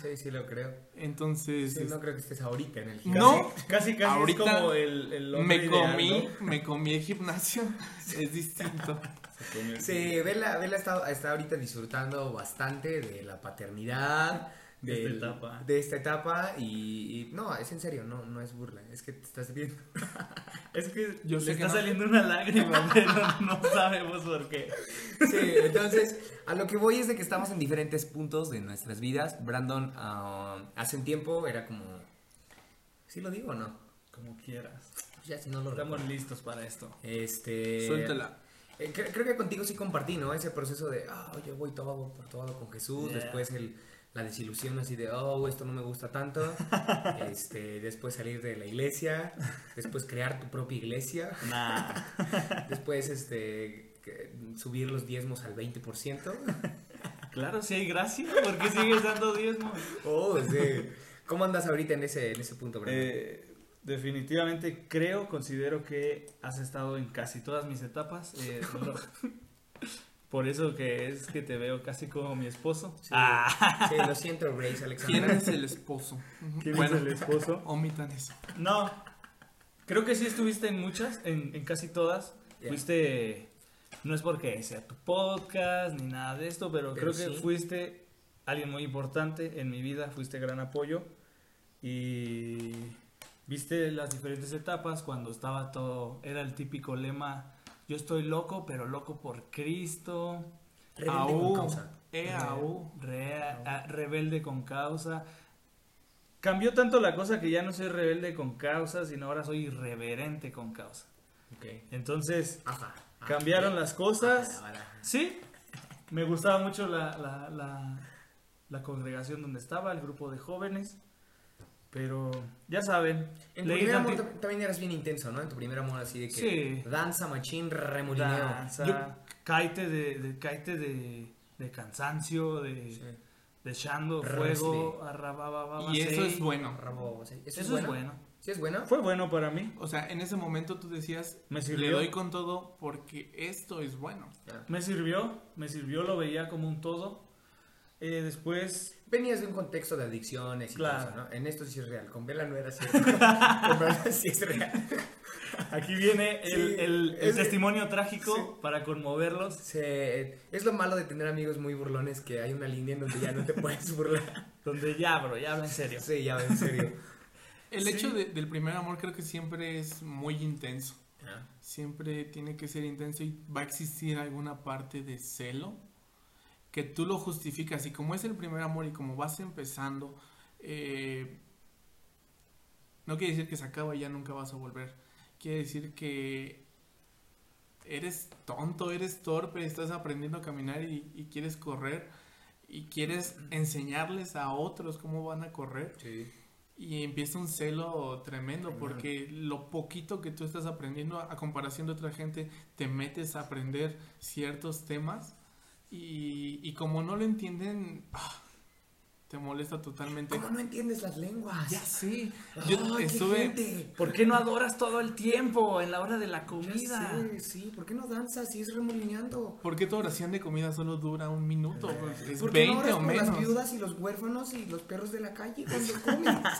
Sí, sí lo creo. Entonces, Sí, no creo que estés ahorita en el No, Casi, casi Ahorita es como el, el hombre me ideal, comí, ¿no? me comí el gimnasio. Es distinto. Se comió el- Sí, Vela, Vela está, está ahorita disfrutando bastante de la paternidad. De esta del- etapa. De esta etapa y, y- no, es en serio, no, no es burla, es que te estás viendo. Es que Yo le sé que está no. saliendo una lágrima, pero no sabemos por qué. Sí, entonces, a lo que voy es de que estamos en diferentes puntos de nuestras vidas. Brandon, ah, hace un tiempo era como... ¿Sí lo digo o no? Como quieras. Ya, si no lo Estamos recuerdo. listos para esto. Este... Suéltala. Eh, cre- creo que contigo sí compartí, ¿no? Ese proceso de, ah, yo voy todo por todo con Jesús. Yeah. Después el, la desilusión así de, oh, esto no me gusta tanto. este, después salir de la iglesia. Después crear tu propia iglesia. Nah. Después, este, subir los diezmos al 20%. Claro, si hay gracia, ¿por qué sigues dando diezmos? Oh, sí. ¿Cómo andas ahorita en ese, en ese punto? Eh, definitivamente creo, considero que has estado en casi todas mis etapas. eh, por eso que es que te veo casi como mi esposo. Sí, Ah, sí, lo siento, Grace ¿Quién Alexander. es el esposo? ¿quién bueno, es el esposo? omitan eso. No, creo que sí estuviste en muchas, en, en casi todas. Yeah. Fuiste, no es porque sea tu podcast ni nada de esto, pero, Pero creo que fuiste alguien muy importante en mi vida, fuiste gran apoyo y viste las diferentes etapas cuando estaba todo, era el típico lema, yo estoy loco, pero loco por Cristo. Rebelde con causa. EAU. Re- a- rebelde con causa. Cambió tanto la cosa que ya no soy rebelde con causa, sino ahora soy irreverente con causa. Ok. Entonces, Ajá. Cambiaron las cosas. Sí, me gustaba mucho la, la, la, la congregación donde estaba, el grupo de jóvenes. Pero ya saben, En tu primer amor también eras bien intenso, ¿no? En tu primer amor así de que Sí. danza, machín, remolineo. danza, Yo- caite de, de, caite de, de cansancio, de, Sí. de echando fuego, Y eso sí. es bueno. ¿Eso, Eso es bueno? ¿Sí es bueno? Fue bueno para mí. O sea, en ese momento tú decías, Me le sirvió. doy con todo porque esto es bueno. Me sirvió, me sirvió, lo veía como un todo. Eh, después, Venías de un contexto de adicciones y Claro. todo eso, ¿no? En esto sí es real. Con Vela no era cierto. Con Vela sí es real. aquí viene el, Sí, el- el es- testimonio trágico para conmoverlos. Se- es lo malo de tener amigos muy burlones que hay una línea en donde ya no te puedes burlar. Donde ya, bro, ya habla en serio. Sí, ya, en serio. El Sí. hecho de- del primer amor creo que siempre es muy intenso. Siempre tiene que ser intenso y va a existir alguna parte de celo que tú lo justificas. Y como es el primer amor y como vas empezando, eh, no quiere decir que se acaba y ya nunca vas a volver. Quiere decir que eres tonto, eres torpe, estás aprendiendo a caminar y, y quieres correr y quieres enseñarles a otros cómo van a correr. Sí. Y empieza un celo tremendo porque lo poquito que tú estás aprendiendo a comparación de otra gente, te metes a aprender ciertos temas y, y como no lo entienden, ah, te molesta totalmente. ¿Cómo no entiendes las lenguas? Ya sé, yo qué estuve... gente. ¿Por qué no adoras todo el tiempo en la hora de la comida? sé, sí, ¿por qué no danzas si es remolineando? ¿Por qué tu oración de comida solo dura un minuto? Pues, es ¿Por qué no 20 oras o por las menos. viudas y los huérfanos y los perros de la calle cuando comen?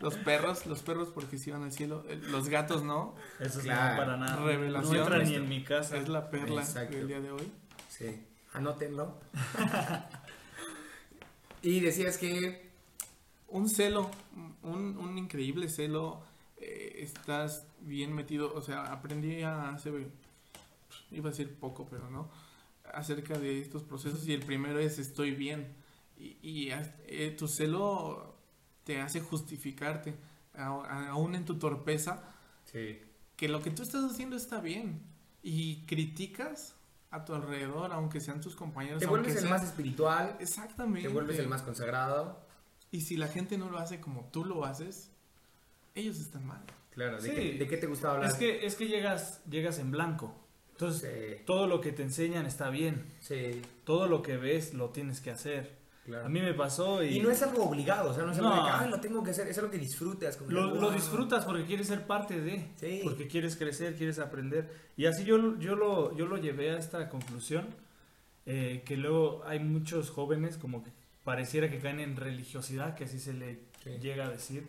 Los perros, los perros porque si van al cielo, eh, los gatos no. Eso sí, Claro. no para nada. Revelación. No entra ni en mi casa. Es la perla Exacto. del día de hoy. Sí, anótenlo. y decías que un celo, un, un increíble celo, eh, estás bien metido, o sea, aprendí hace, iba a decir poco, pero no, acerca de estos procesos y el primero es estoy bien y, y, eh, tu celo te hace justificarte, aún en tu torpeza, Sí. que lo que tú estás haciendo está bien y criticas a tu alrededor, aunque sean tus compañeros. Te vuelves el sean- más espiritual, Exactamente. te vuelves el más consagrado. Y si la gente no lo hace como tú lo haces, ellos están mal. Claro, ¿de, Sí. qué, de qué te gustaba hablar? Es que, es que llegas, llegas en blanco. Entonces, Sí, todo lo que te enseñan está bien. sí, Todo lo que ves lo tienes que hacer. Claro. A mí me pasó y, Y no es algo obligado, o sea, no es algo No. de que, "Ay, lo tengo que hacer, es algo que disfrutas. como lo, lo "Wow". disfrutas porque quieres ser parte de. Sí. Porque quieres crecer, quieres aprender. Y así yo, yo, lo, yo lo llevé a esta conclusión. eh, que luego hay muchos jóvenes como que pareciera que caen en religiosidad, que así se le Sí. llega a decir.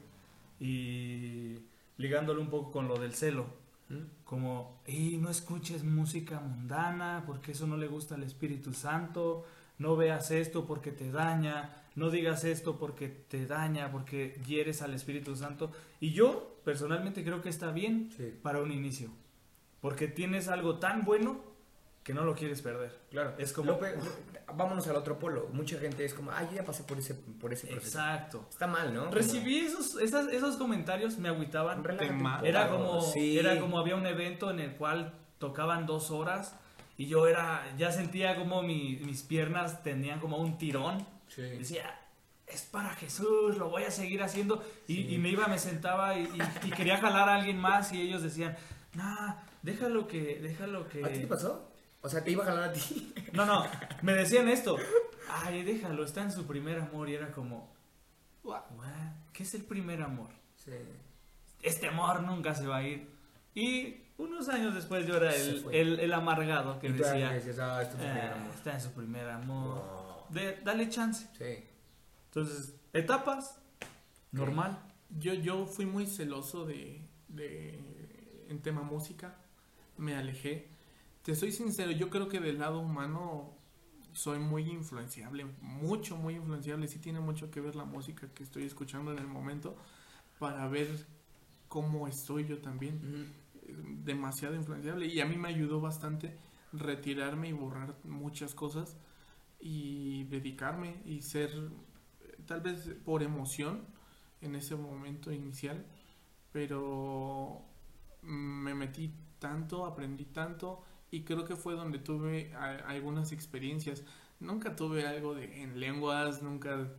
Y ligándolo un poco con lo del celo. ¿Mm? Como, y no escuches música mundana porque eso no le gusta al Espíritu Santo, no veas esto porque te daña, no digas esto porque te daña, porque hieres al Espíritu Santo. Y yo personalmente creo que está bien Sí. para un inicio, porque tienes algo tan bueno que no lo quieres perder. Claro, Es como- Lo pe- vámonos al otro polo. Mucha gente es como, ay, yo ya pasé por ese, por ese proceso. Exacto. Está mal, ¿no? Recibí esos, esas- esos comentarios, me agüitaban. Como. Era como, Sí. era como había un evento en el cual tocaban dos horas y yo era, ya sentía como mi- mis piernas tenían como un tirón. Sí. Decía, es para Jesús, lo voy a seguir haciendo. Y, y me iba, me sentaba y, y- y quería jalar a alguien más y ellos decían, nah, déjalo que, déjalo que... ¿A ti te pasó? O sea, te iba a jalar a ti. No, no, me decían esto. Ay, déjalo, está en su primer amor y era como, "What? ¿qué es el primer amor? Sí. este amor nunca se va a ir. Y unos años después yo era el, el, el amargado que y decía, decías, ah, esto es tu primer "Ah, amor. está en su primer amor. Wow. De- dale chance. Sí. Entonces, etapas, normal. Yo, yo fui muy celoso de, de en tema música, me alejé. Te soy sincero, yo creo que del lado humano soy muy influenciable, mucho, muy influenciable. Sí tiene mucho que ver la música que estoy escuchando en el momento para ver cómo estoy yo también. Demasiado influenciable y a mí me ayudó bastante retirarme y borrar muchas cosas y dedicarme y ser tal vez por emoción en ese momento inicial pero me metí tanto aprendí tanto y creo que fue donde tuve algunas experiencias. Nunca tuve algo de en lenguas nunca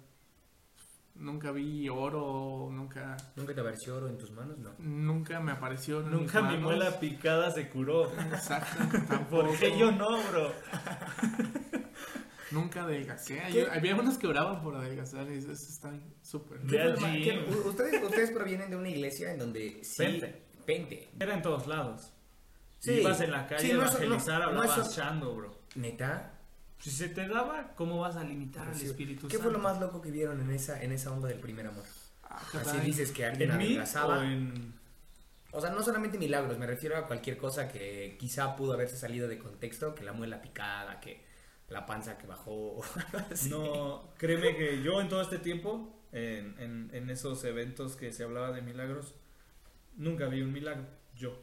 nunca vi oro nunca ¿Nunca te apareció oro en tus manos? No. nunca me apareció en Nunca mis mi manos. muela picada se curó. Exacto, ¿Por tampoco. qué yo no, bro? Nunca adelgacé. Había unos que oraban por adelgazar y eso está súper. Ve al ¿Qué- gym. u- ustedes, ustedes provienen de una iglesia en donde sí... Pente. Pente. Era en todos lados. Sí. Ibas en la calle Sí, a no evangelizar, no- no hablabas chando, bro. ¿Neta? Si se te daba, ¿cómo vas a limitar al Sí. Espíritu ¿Qué Santo? fue lo más loco que vieron en esa, en esa onda del primer amor? Ah, Así dices que alguien ¿En adelgazaba. o en...? O sea, no solamente milagros, me refiero a cualquier cosa que quizá pudo haberse salido de contexto, que la muela picada, que la panza que bajó. No, créeme que yo en todo este tiempo, en, en- en esos eventos que se hablaba de milagros, nunca vi un milagro. Yo.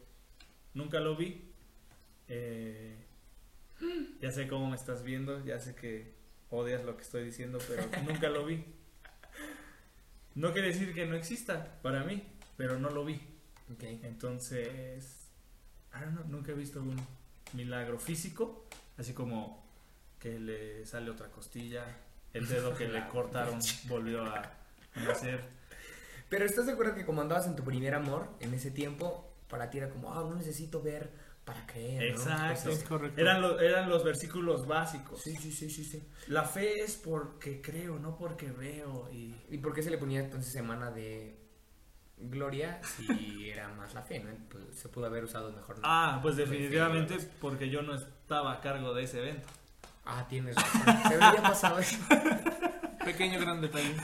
Nunca lo vi. Eh, ya sé cómo me estás viendo, ya sé que odias lo que estoy diciendo, pero nunca lo vi. No quiere decir que no exista para mí, pero no lo vi. Ok. Entonces, I don't know, nunca he visto un milagro físico, así como que le sale otra costilla, el dedo que le cortaron volvió a nacer. Pero ¿estás de acuerdo que como andabas en tu primer amor, en ese tiempo, para ti era como, ah, no necesito ver para creer, ¿no? Exacto. Es correcto. Eran, lo- eran los versículos básicos. Sí, sí, sí, sí, sí. La fe es porque creo, no porque veo. Y ¿Y por qué se le ponía entonces semana de gloria si era más la fe, ¿no? Pues se pudo haber usado mejor. Ah, pues definitivamente porque yo no estaba a cargo de ese evento. Ah, tienes razón. Se había pasado eso. Pequeño gran detalle.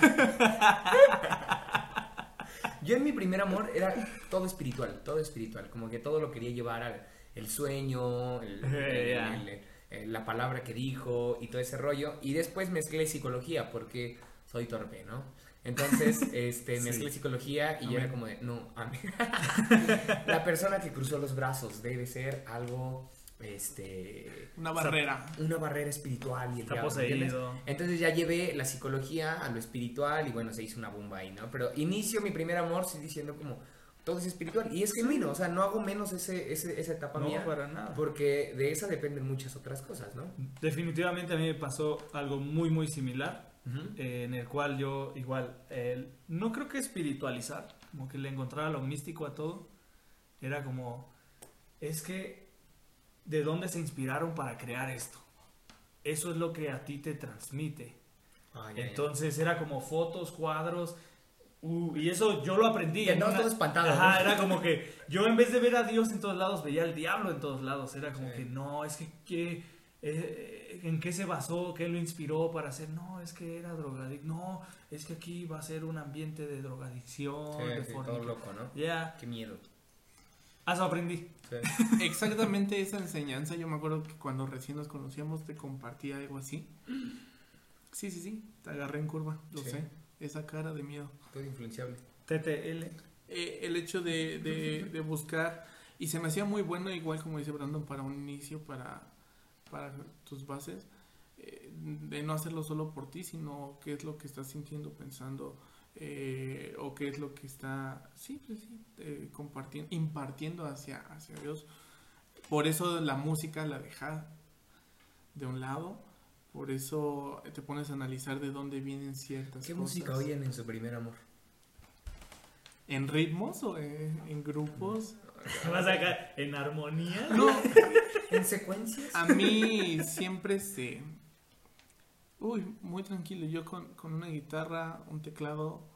Yo en mi primer amor era todo espiritual, todo espiritual. Como que todo lo quería llevar al el sueño, el- el- Ya. el- el- la palabra que dijo y todo ese rollo. Y después mezclé psicología porque soy torpe, ¿no? Entonces, este, mezclé psicología y yo era como de, no, a mí- la persona que cruzó los brazos debe ser algo, este, Una barrera. una barrera espiritual y el Está poseído. Entonces ya llevé la psicología a lo espiritual y bueno, se hizo una bomba ahí, ¿no? Pero inicio mi primer amor diciendo como todo es espiritual y es genuino, o sea, no hago menos ese, ese- esa etapa No, mía para nada. porque de esa dependen muchas otras cosas, ¿no? Definitivamente a mí me pasó algo muy, muy similar. Eh, en el cual yo igual, eh, no creo que espiritualizar, como que le encontrara lo místico a todo, era como, es que, ¿de dónde se inspiraron para crear esto? Eso es lo que a ti te transmite. Ah, ya, ya. Entonces era como fotos, cuadros, uh, y eso yo lo aprendí. En andabas una- todo espantado, Ajá, ¿no? era como que yo en vez de ver a Dios en todos lados, veía al diablo en todos lados. Era como Sí. que no, es que, que, eh, ¿en qué se basó? ¿Qué lo inspiró para hacer? No, es que era drogadicto. No, es que aquí va a ser un ambiente de drogadicción, Sí, de sí, todo loco, ¿no? Ya, Qué miedo. eso aprendí. Sí. Exactamente esa enseñanza. Yo me acuerdo que cuando recién nos conocíamos te compartía algo así. Sí, sí, sí. Te agarré en curva. Lo Sí. sé. Esa cara de miedo. Todo influenciable. TTL. Eh, el hecho de, de, de buscar. Y se me hacía muy bueno, igual como dice Brandon, para un inicio, para, para tus bases. eh, de no hacerlo solo por ti, sino qué es lo que estás sintiendo, pensando. eh, o qué es lo que está, sí, pues sí, eh, compartiendo, impartiendo hacia, hacia Dios. Por eso la música la deja de un lado. Por eso te pones a analizar de dónde vienen ciertas ¿Qué cosas. música oyen en su primer amor? ¿En ritmos o en, en grupos? ¿Vas a caer en armonía? No, ¿En secuencias? a mí siempre se... Uy, muy tranquilo. Yo con, con una guitarra, un teclado...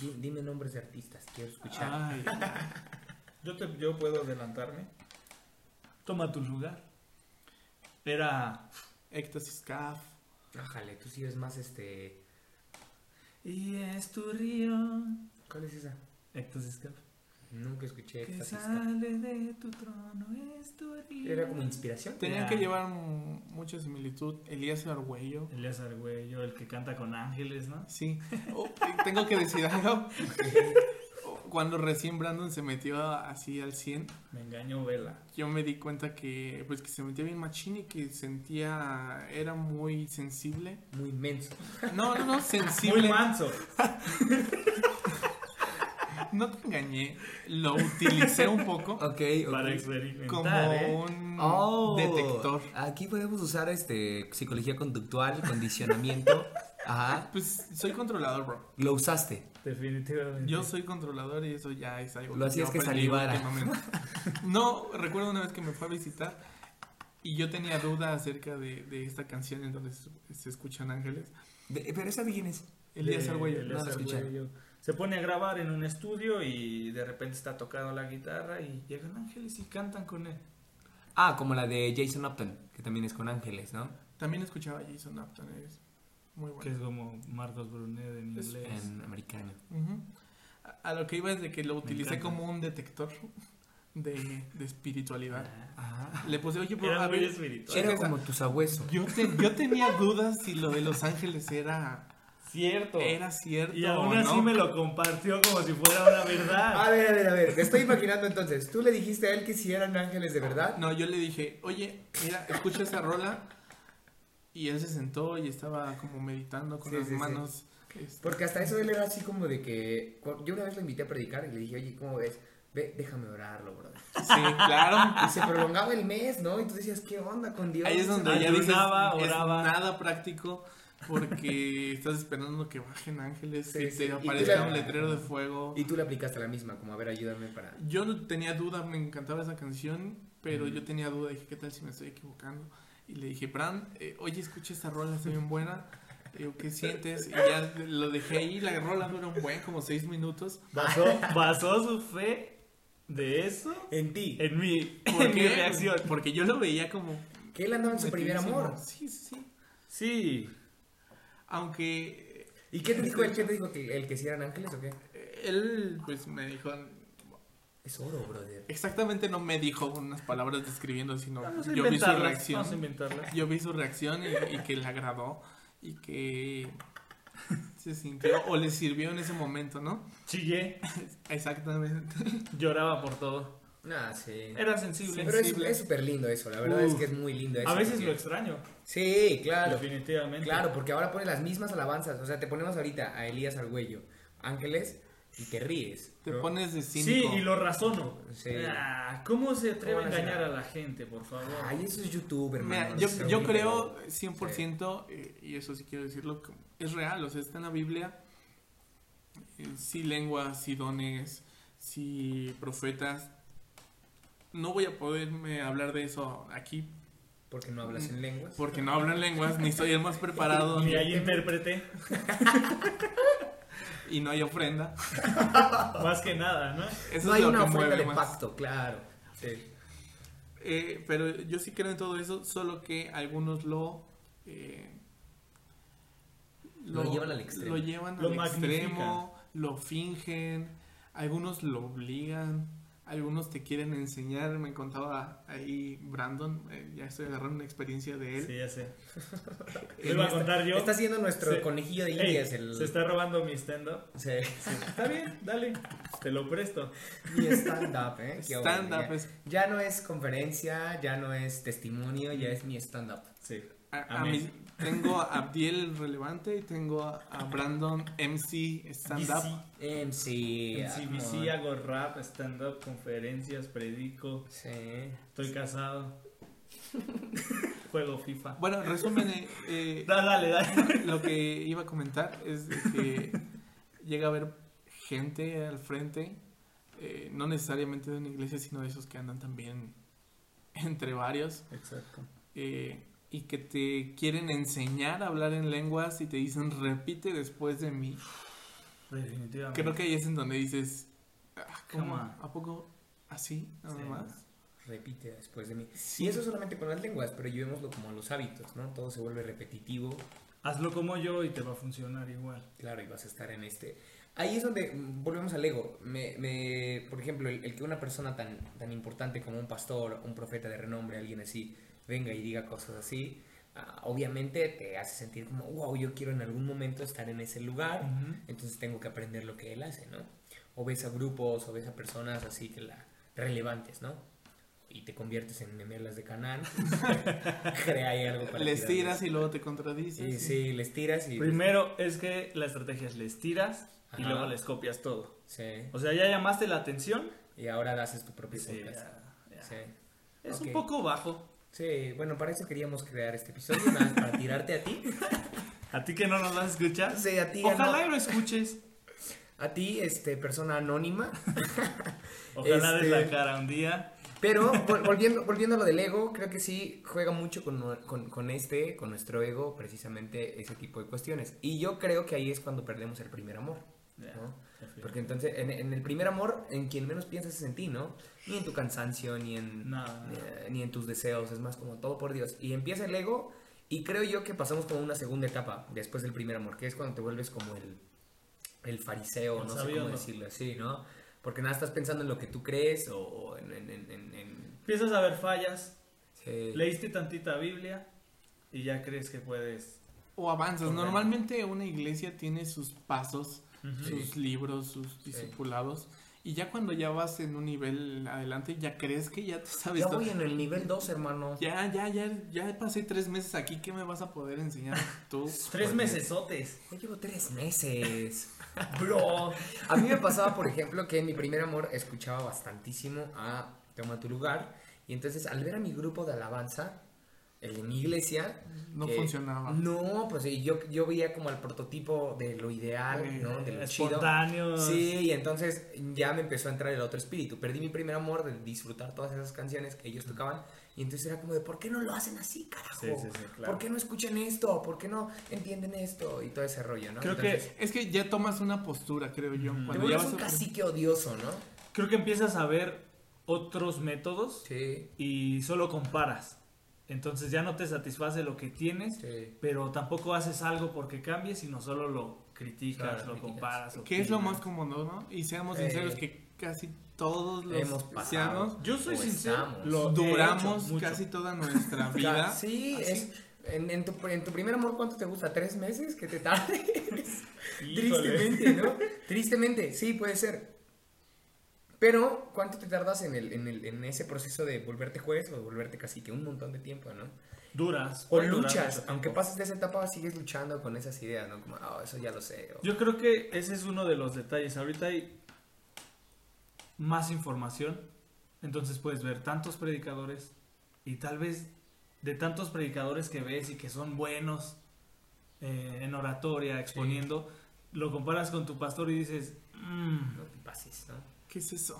Di- Dime nombres de artistas, quiero escuchar. Ay, Yo, te, yo puedo adelantarme. Toma tu lugar. Era... Éxtasis Caf. Ájale, tú sí eres más este. Y es tu río. ¿Cuál es esa? Éxtasis Caf. Nunca escuché Que Éxtasis. sale de tu trono es tu río. Era como inspiración. Tenían Ya. que llevar mu- mucha similitud. Elías Argüello. Elías Argüello, el que canta con ángeles, ¿no? Sí. Oh, tengo que decir algo. Cuando recién Brandon se metió así al 100, Me engañó Vela. yo me di cuenta que pues que se metía bien machín y que sentía era muy sensible. Muy inmenso. No, no, no, sensible. Muy manso. No te engañé, lo utilicé un poco Ok, Para experimentar, como ¿eh? un Oh, detector. Aquí podemos usar este psicología conductual, condicionamiento. Ajá. Pues soy controlador, bro. Lo usaste. Definitivamente. Yo soy controlador y eso ya es algo Lo hacías que salivara. No, recuerdo una vez que me fue a visitar y yo tenía duda acerca de, de esta canción en donde se, se escuchan ángeles. De- pero esa de quién es. Elías Argüello. Elías no. Se pone a grabar en un estudio y de repente está tocando la guitarra y llegan ángeles y cantan con él. Ah, como la de Jason Upton, que también es con ángeles, ¿no? También escuchaba a Jason Upton, es muy Que es como Marcos Brunet en Es- inglés. En americano. A, a lo que iba es de que lo utilicé como un detector de, de espiritualidad. Ajá. Le puse, oye, pero Era a ver, espiritual. Era como tu sabueso. yo, te- yo tenía dudas si lo de Los Ángeles era, Cierto. era cierto Y aún así no. me lo compartió como si fuera una verdad. A ver, a ver, a ver. Me estoy imaginando entonces. ¿Tú le dijiste a él que si eran ángeles de verdad? No, yo le dije, oye, mira, escucha esa rola. Y él se sentó y estaba como meditando con Sí, las sí, manos. este, Porque hasta eso él era así como de que. Yo una vez lo invité a predicar y le dije, oye, ¿cómo ves? Ve, déjame orarlo, brother. Sí, claro. Y se prolongaba el mes, ¿no? Y tú decías, ¿qué onda con Dios? Ahí es donde ya Ayunaba, es oraba. nada práctico porque estás esperando que bajen ángeles, Sí, que sí. te aparezca un letrero de fuego. Y tú le aplicaste la misma, como a ver, ayúdame para. Yo no tenía duda, me encantaba esa canción, pero yo tenía duda, dije, ¿qué tal si me estoy equivocando? Y le dije, Bran, eh, oye, escucha esta rola, está bien buena. Digo, ¿qué sientes? Y ya lo dejé ahí, la rola dura un buen, como seis minutos. Basó, basó su fe de eso En ti. en mi, ¿Por en mi qué? reacción. Porque yo lo veía como... Que él andaba en su primer amor. Sí, sí, sí. Sí. Aunque ¿Y qué te dijo él? ¿Qué te dijo? ¿Que el que si eran ángeles o qué? eh, él, pues, me dijo... Es oro, brother. Exactamente no me dijo unas palabras describiendo, sino Vamos a yo vi su reacción. Vamos a inventarlas. Yo vi su reacción y, y que le agradó y que se sintió o le sirvió en ese momento, ¿no? Chillé, Exactamente. lloraba por todo. Ah, sí. Era sensible. Pero es sensible. es súper lindo eso, la verdad es que es muy lindo eso. a veces porque- lo extraño. Sí, claro. Definitivamente. Claro, porque ahora pone las mismas alabanzas. O sea, te ponemos ahorita a Elías Argüello, Ángeles, y te ríes. Te ¿no? pones de Sí, cínico. y lo razono. Sí. Ah, ¿Cómo se atreve a ¿Cómo a engañar a la gente, por favor? Ay, eso es YouTube, hermano. Mira, yo, yo creo pero- 100%, eh, y eso sí quiero decirlo, que es real, o sea, está en la Biblia, eh, sí lenguas, sí dones, sí profetas. No voy a poderme hablar de eso aquí Porque no hablas en lenguas. porque no hablo en lenguas, ni soy el más preparado, Ni hay intérprete, y no hay ofrenda. más que nada, ¿no? Eso no es hay lo una que ofrenda de más. pacto, claro. Sí. Eh, pero yo sí creo en todo eso, solo que algunos lo... eh, Lo llevan al extremo. Lo llevan Lo al extremo, lo fingen, algunos lo obligan, algunos te quieren enseñar. Me contaba ahí Brandon, eh, ya estoy agarrando una experiencia de él. Sí, ya sé. Lo iba a contar yo. Está siendo nuestro Sí. conejillo de Ey, indias. el... Se está robando mi stand-up. Sí. Está bien, dale. Te lo presto. Mi stand-up, ¿eh? Stand-up ya, ya no es conferencia, ya no es testimonio, ya es mi stand-up. Sí. A- a mí- tengo a Abdiel el relevante y tengo a, a Brandon MC stand up. MC. En ah, on. hago rap, stand-up, conferencias, predico. Sí. Estoy casado. Juego FIFA. Bueno, resumen, eh, eh, Dale, dale, dale. lo que iba a comentar es de que llega a haber gente al frente, eh, no necesariamente de una iglesia, sino de esos que andan también entre varios, Exacto. eh, y que te quieren enseñar a hablar en lenguas y te dicen repite después de mí. Definitivamente. Creo que ahí es en donde dices, ah, ¿cómo? ¿A poco así? Nada Sí. más. Repite después de mí. Sí. Y eso solamente con las lenguas, pero llevémoslo como a los hábitos, ¿no? Todo se vuelve repetitivo, Hazlo como yo y te va a funcionar igual. claro, y vas a estar en este. Ahí es donde mm, volvemos al ego. Me, me- por ejemplo, el, el que una persona tan, tan importante como un pastor, un profeta de renombre, alguien así, venga y diga cosas así, ah, obviamente te hace sentir como, wow, yo quiero en algún momento estar en ese lugar, entonces tengo que aprender lo que él hace, ¿no? O ves a grupos, o ves a personas así que la relevantes, ¿no? Y te conviertes en memelas de canal. Crea ahí algo para Les tirarles. tiras y luego te contradices. Sí, sí, les tiras y... Primero es que la estrategia es les tiras y luego les copias todo. Sí. O sea, ya llamaste la atención. Y ahora haces tu propio Sí, podcast. ya, ya. Sí. Es un poco bajo. Sí, bueno, para eso queríamos crear este episodio, nada más para tirarte a ti. A ti que no nos vas a escuchar. Sí, a ti, Ojalá lo escuches. a ti, este, persona anónima. Ojalá des Este- la cara un día. Pero vol- volviendo, volviendo a lo del ego, creo que sí juega mucho con, con, con este, con nuestro ego, precisamente ese tipo de cuestiones. Y yo creo que ahí es cuando perdemos el primer amor. Porque entonces, en, en el primer amor, en quien menos piensas es en ti, ¿no? Ni en tu cansancio, ni en, ni, ni en tus deseos, es más como todo por Dios. Y empieza el ego Y creo yo que pasamos como una segunda etapa después del primer amor, que es cuando te vuelves como el, el fariseo, El no sé cómo decirlo así, ¿no? Porque nada, estás pensando en lo que tú crees o, o en... en, en, en- en- Empiezas a ver fallas, sí. leíste tantita Biblia y ya crees que puedes. O avanzas. Normalmente una iglesia tiene sus pasos, Ujú. sus libros, sus discipulados. Y ya cuando ya vas en un nivel adelante, ya crees que ya te sabes Ya todo. voy en el nivel 2, hermano. Ya, ya, ya, ya pasé tres meses aquí. ¿Qué me vas a poder enseñar tú? Tres mesesotes. Ya llevo tres meses. Bro. A mí me pasaba, por ejemplo, que en mi primer amor escuchaba bastantísimo a Toma tu lugar. Y entonces, al ver a mi grupo de alabanza, el de mi iglesia. No funcionaba. No, pues yo, yo veía como el prototipo de lo ideal, Eh, ¿no? De lo chido. Espontáneos. Sí, y entonces ya me empezó a entrar el otro espíritu. Perdí mi primer amor de disfrutar todas esas canciones que ellos tocaban. Y entonces era como de, ¿por qué no lo hacen así, carajo? Sí, sí, sí, claro. ¿Por qué no escuchan esto? ¿Por qué no entienden esto? Y todo ese rollo, ¿no? Creo que- Es que ya tomas una postura, creo yo. Te Cuando ya vas un a- cacique odioso, ¿no? Creo que empiezas a ver otros métodos y solo comparas. Entonces ya no te satisface lo que tienes, sí. pero tampoco haces algo porque cambies, sino solo lo criticas, Claro, lo criticas. comparas. Que es lo más cómodo, ¿no? Y seamos Eh. sinceros que casi todos los Hemos pasado. Yo soy O sincero, estamos. lo duramos hecho casi toda nuestra vida. Sí, así. es... En, en tu, en tu primer amor, ¿cuánto te gusta? ¿Tres meses que te tarde? Híjole. Tristemente, ¿no? Tristemente, sí, puede ser. Pero, ¿cuánto te tardas en, el, en, el, en ese proceso de volverte juez o volverte cacique? Un montón de tiempo, ¿no? Duras. O luchas, aunque pases de esa etapa, sigues luchando con esas ideas, ¿no? Como, ah, eso ya lo sé. o- Yo creo que ese es uno de los detalles. Ahorita hay más información, entonces puedes ver tantos predicadores y tal vez de tantos predicadores que ves y que son buenos eh, en oratoria, exponiendo, lo comparas con tu pastor y dices, "Mm, No te pases, ¿no? ¿Qué es eso?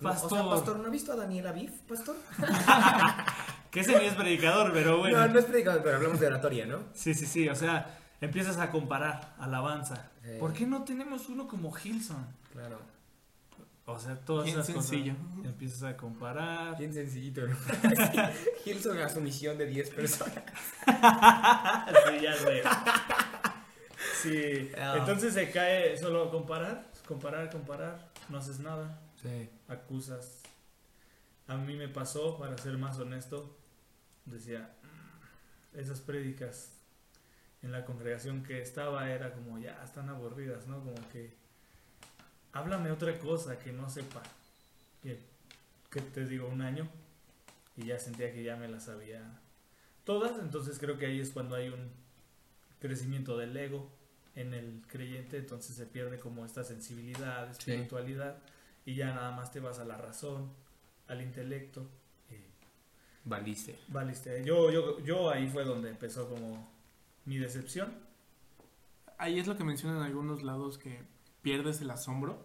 No, pastor, O sea, pastor, ¿no ha visto a Daniel Aviv, pastor? que ese ni es predicador, pero bueno. No, no es predicador, pero hablamos de oratoria, ¿no? Sí, sí, sí, o sea, empiezas a comparar alabanza. Sí. ¿Por qué no tenemos uno como Hilson? Claro. O sea, todas Bien esas sencillo. cosas. Empiezas a comparar. Bien sencillito, ¿no? Hilson a su misión de 10 personas. sí, ya sé. Sí, Ah. entonces se cae solo comparar, comparar, comparar, no haces nada, Sí. acusas. A mí me pasó, para ser más honesto, decía, "Mm, esas prédicas en la congregación que estaba era como ya están aburridas, ¿no? Como que háblame otra cosa que no sepa. Que, que te digo, un año y ya sentía que ya me las sabía todas, entonces creo que ahí es cuando hay un crecimiento del ego en el creyente, entonces se pierde como esta sensibilidad, Sí. espiritualidad y ya nada más te vas a la razón, al intelecto. y Valiste. valiste. Yo, yo, yo ahí fue donde empezó como mi decepción. Ahí es lo que mencionan en algunos lados que pierdes el asombro.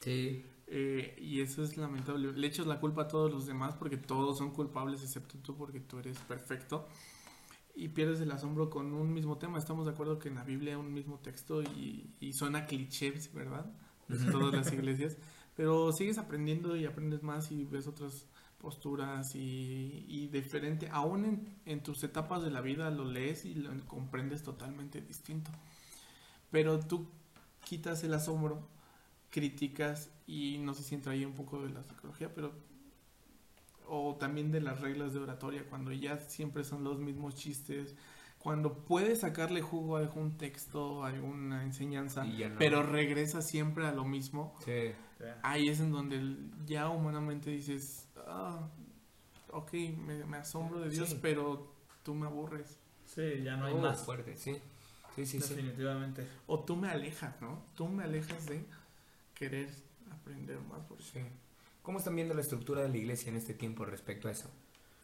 Sí. eh, y eso es lamentable. Le echas la culpa a todos los demás porque todos son culpables excepto tú porque tú eres perfecto. Y pierdes el asombro con un mismo tema. Estamos de acuerdo que en la Biblia hay un mismo texto y, y suena cliché, ¿verdad? De todas las iglesias. Pero sigues aprendiendo y aprendes más y ves otras posturas y, y diferente. Aún en, en tus etapas de la vida lo lees y lo comprendes totalmente distinto. Pero tú quitas el asombro, criticas y no sé si entra ahí un poco de la psicología, pero o también de las reglas de oratoria, cuando ya siempre son los mismos chistes, cuando puedes sacarle jugo a algún texto, a alguna enseñanza, no. pero regresa siempre a lo mismo, Sí. ahí es en donde ya humanamente dices, ah, ok, me, me asombro de Dios, Sí. pero tú me aburres. Sí, ya no hay Oh, más. fuerte, sí. Sí, sí, sí. Definitivamente. O tú me alejas, ¿no? Tú me alejas de querer aprender más. Porque Sí. ¿Cómo están viendo la estructura de la iglesia en este tiempo respecto a eso?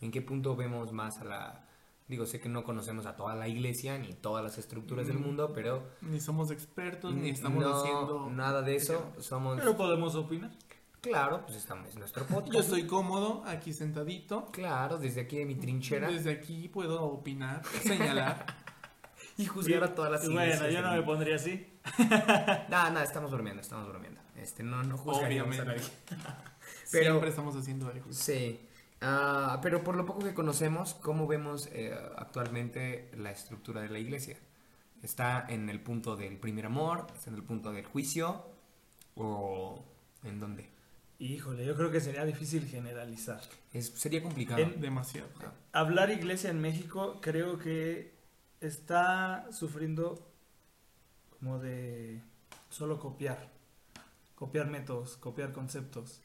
¿En qué punto vemos más a la... Digo, sé que no conocemos a toda la iglesia ni todas las estructuras del mundo, pero ni somos expertos, ni estamos no, haciendo nada de eso. Somos... Pero podemos opinar. Claro, pues estamos en nuestro podcast. Yo estoy cómodo aquí sentadito. Claro, desde aquí de mi trinchera. Desde aquí puedo opinar, señalar. Y juzgar a todas las Y Bueno, iglesias yo no me pondría así. Nada, nada, estamos bromeando, estamos bromeando. Este, no, no juzgaríamos a nadie. Pero- Siempre estamos haciendo algo. Sí. Ah, pero por lo poco que conocemos, ¿cómo vemos eh, actualmente la estructura de la iglesia? ¿Está en el punto del primer amor? ¿Está en el punto del juicio? ¿O en dónde? Híjole, yo creo que sería difícil generalizar. Es, sería complicado. En- Demasiado. Hablar iglesia en México creo que está sufriendo como de solo copiar, copiar métodos, copiar conceptos.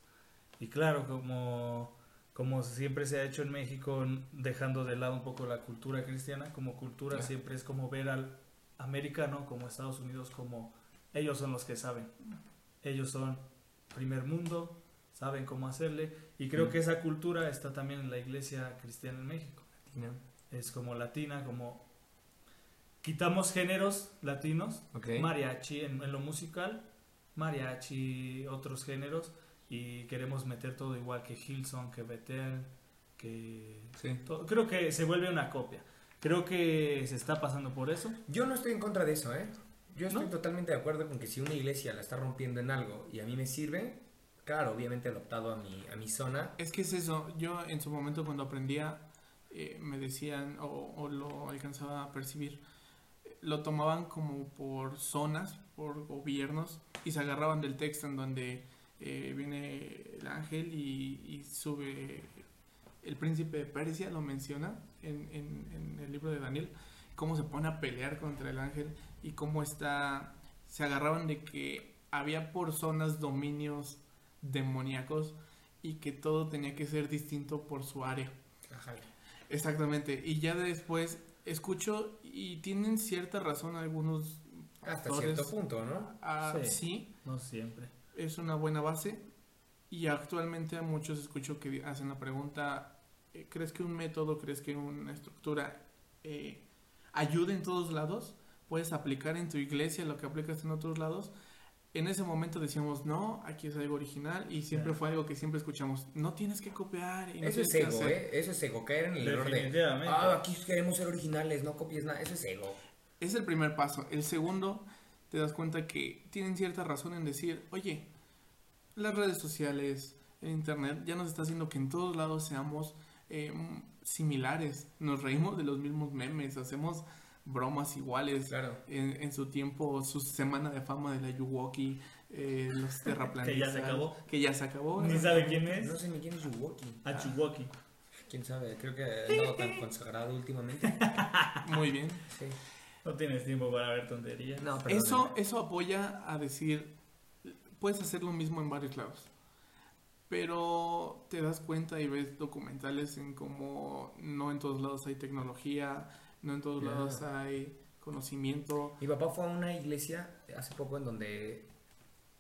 Y claro, como, como siempre se ha hecho en México, dejando de lado un poco la cultura cristiana, como cultura siempre es como ver al americano, como Estados Unidos, como ellos son los que saben. Ellos son primer mundo, saben cómo hacerle. Y creo Mm. que esa cultura está también en la iglesia cristiana en México. ¿no? Es como latina, como quitamos géneros latinos, mariachi en, en lo musical, mariachi, otros géneros, y queremos meter todo igual que Hillsong, que Bethel, que... Sí. todo. Creo que se vuelve una copia. Creo que se está pasando por eso. Yo no estoy en contra de eso, ¿eh? Yo estoy ¿No? totalmente de acuerdo con que si una iglesia la está rompiendo en algo y a mí me sirve, claro, obviamente adoptado a mi, a mi zona. Es que es eso. Yo en su momento cuando aprendía eh, me decían o, o lo alcanzaba a percibir. Lo tomaban como por zonas, por gobiernos y se agarraban del texto en donde eh, viene el ángel y, y sube el príncipe de Persia, lo menciona en, en- en el libro de Daniel, cómo se pone a pelear contra el ángel y cómo está, se agarraban de que había por zonas dominios demoníacos y que todo tenía que ser distinto por su área. Exactamente. Y ya después escucho y tienen cierta razón algunos Hasta cierto punto, ¿no? Ah, Sí. sí, No siempre. Es una buena base. Y actualmente a muchos escucho que hacen la pregunta, eh, ¿crees que un método, crees que una estructura eh, ayuda en todos lados? ¿Puedes aplicar en tu iglesia lo que aplicas en otros lados? En ese momento decíamos, no, aquí es algo original y siempre fue algo que siempre escuchamos, no tienes que copiar. Y no Eso es ego, hacer". ¿eh? Eso es ego, caer en el error de... Ah, aquí queremos ser originales, no copies nada. Eso es ego. Es el primer paso. El segundo, te das cuenta que tienen cierta razón en decir, oye, las redes sociales, el internet, ya nos está haciendo que en todos lados seamos eh, similares. Nos reímos de los mismos memes, hacemos bromas iguales. Claro. En, en su tiempo, su semana de fama de la Yuwoki, eh, los terraplanistas. Que ya se acabó. Que ya se acabó. Ni sabe quién es. No sé ni quién es Yuwoki. Achuwoki. ¿Quién sabe? Creo que estado tan consagrado últimamente. Muy bien. Sí. No tienes tiempo para ver tonterías. No, pero... Eso, eso apoya a decir, puedes hacer lo mismo en varios lados. Pero te das cuenta y ves documentales en cómo no en todos lados hay tecnología, no en todos lados hay conocimiento. Mi papá fue a una iglesia hace poco en donde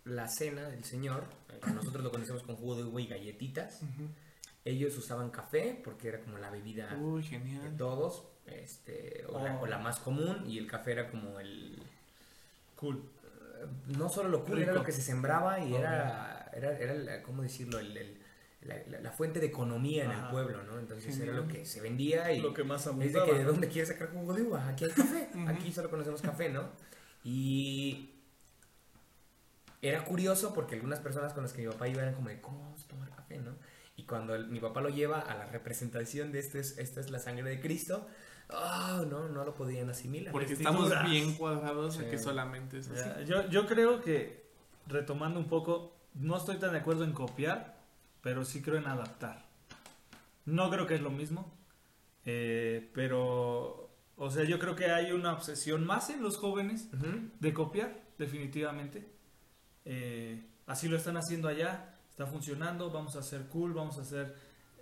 la cena del Señor, eh, nosotros lo conocemos con jugo de uva y galletitas. Ellos usaban café porque era como la bebida Uy, de todos, este, o, la, Oh. o la más común, y el café era como el... Cool. No solo lo cool, era Rico. lo que se sembraba y Ok. era, era, era la- ¿cómo decirlo? El- el- la, la- la fuente de economía en el Ajá. pueblo, ¿no? Entonces era Genial. lo que se vendía y... Lo que más Es de abundaba. que de dónde quieres sacar jugo de uva, aquí hay café, aquí solo conocemos café, ¿no? Y era curioso porque algunas personas con las que mi papá iba eran como de, ¿cómo vamos a tomar café, no? Y cuando el- mi papá lo lleva a la representación de este es, esta es la sangre de Cristo, oh, no, no lo podían asimilar. Porque estamos bien cuadrados a Sí. que solamente es así. Ya, yo, yo creo que, retomando un poco, no estoy tan de acuerdo en copiar, pero sí creo en adaptar. No creo que es lo mismo, eh, pero, o sea, yo creo que hay una obsesión más en los jóvenes de copiar, definitivamente. Eh, así lo están haciendo allá, está funcionando, vamos a hacer cool, vamos a hacer...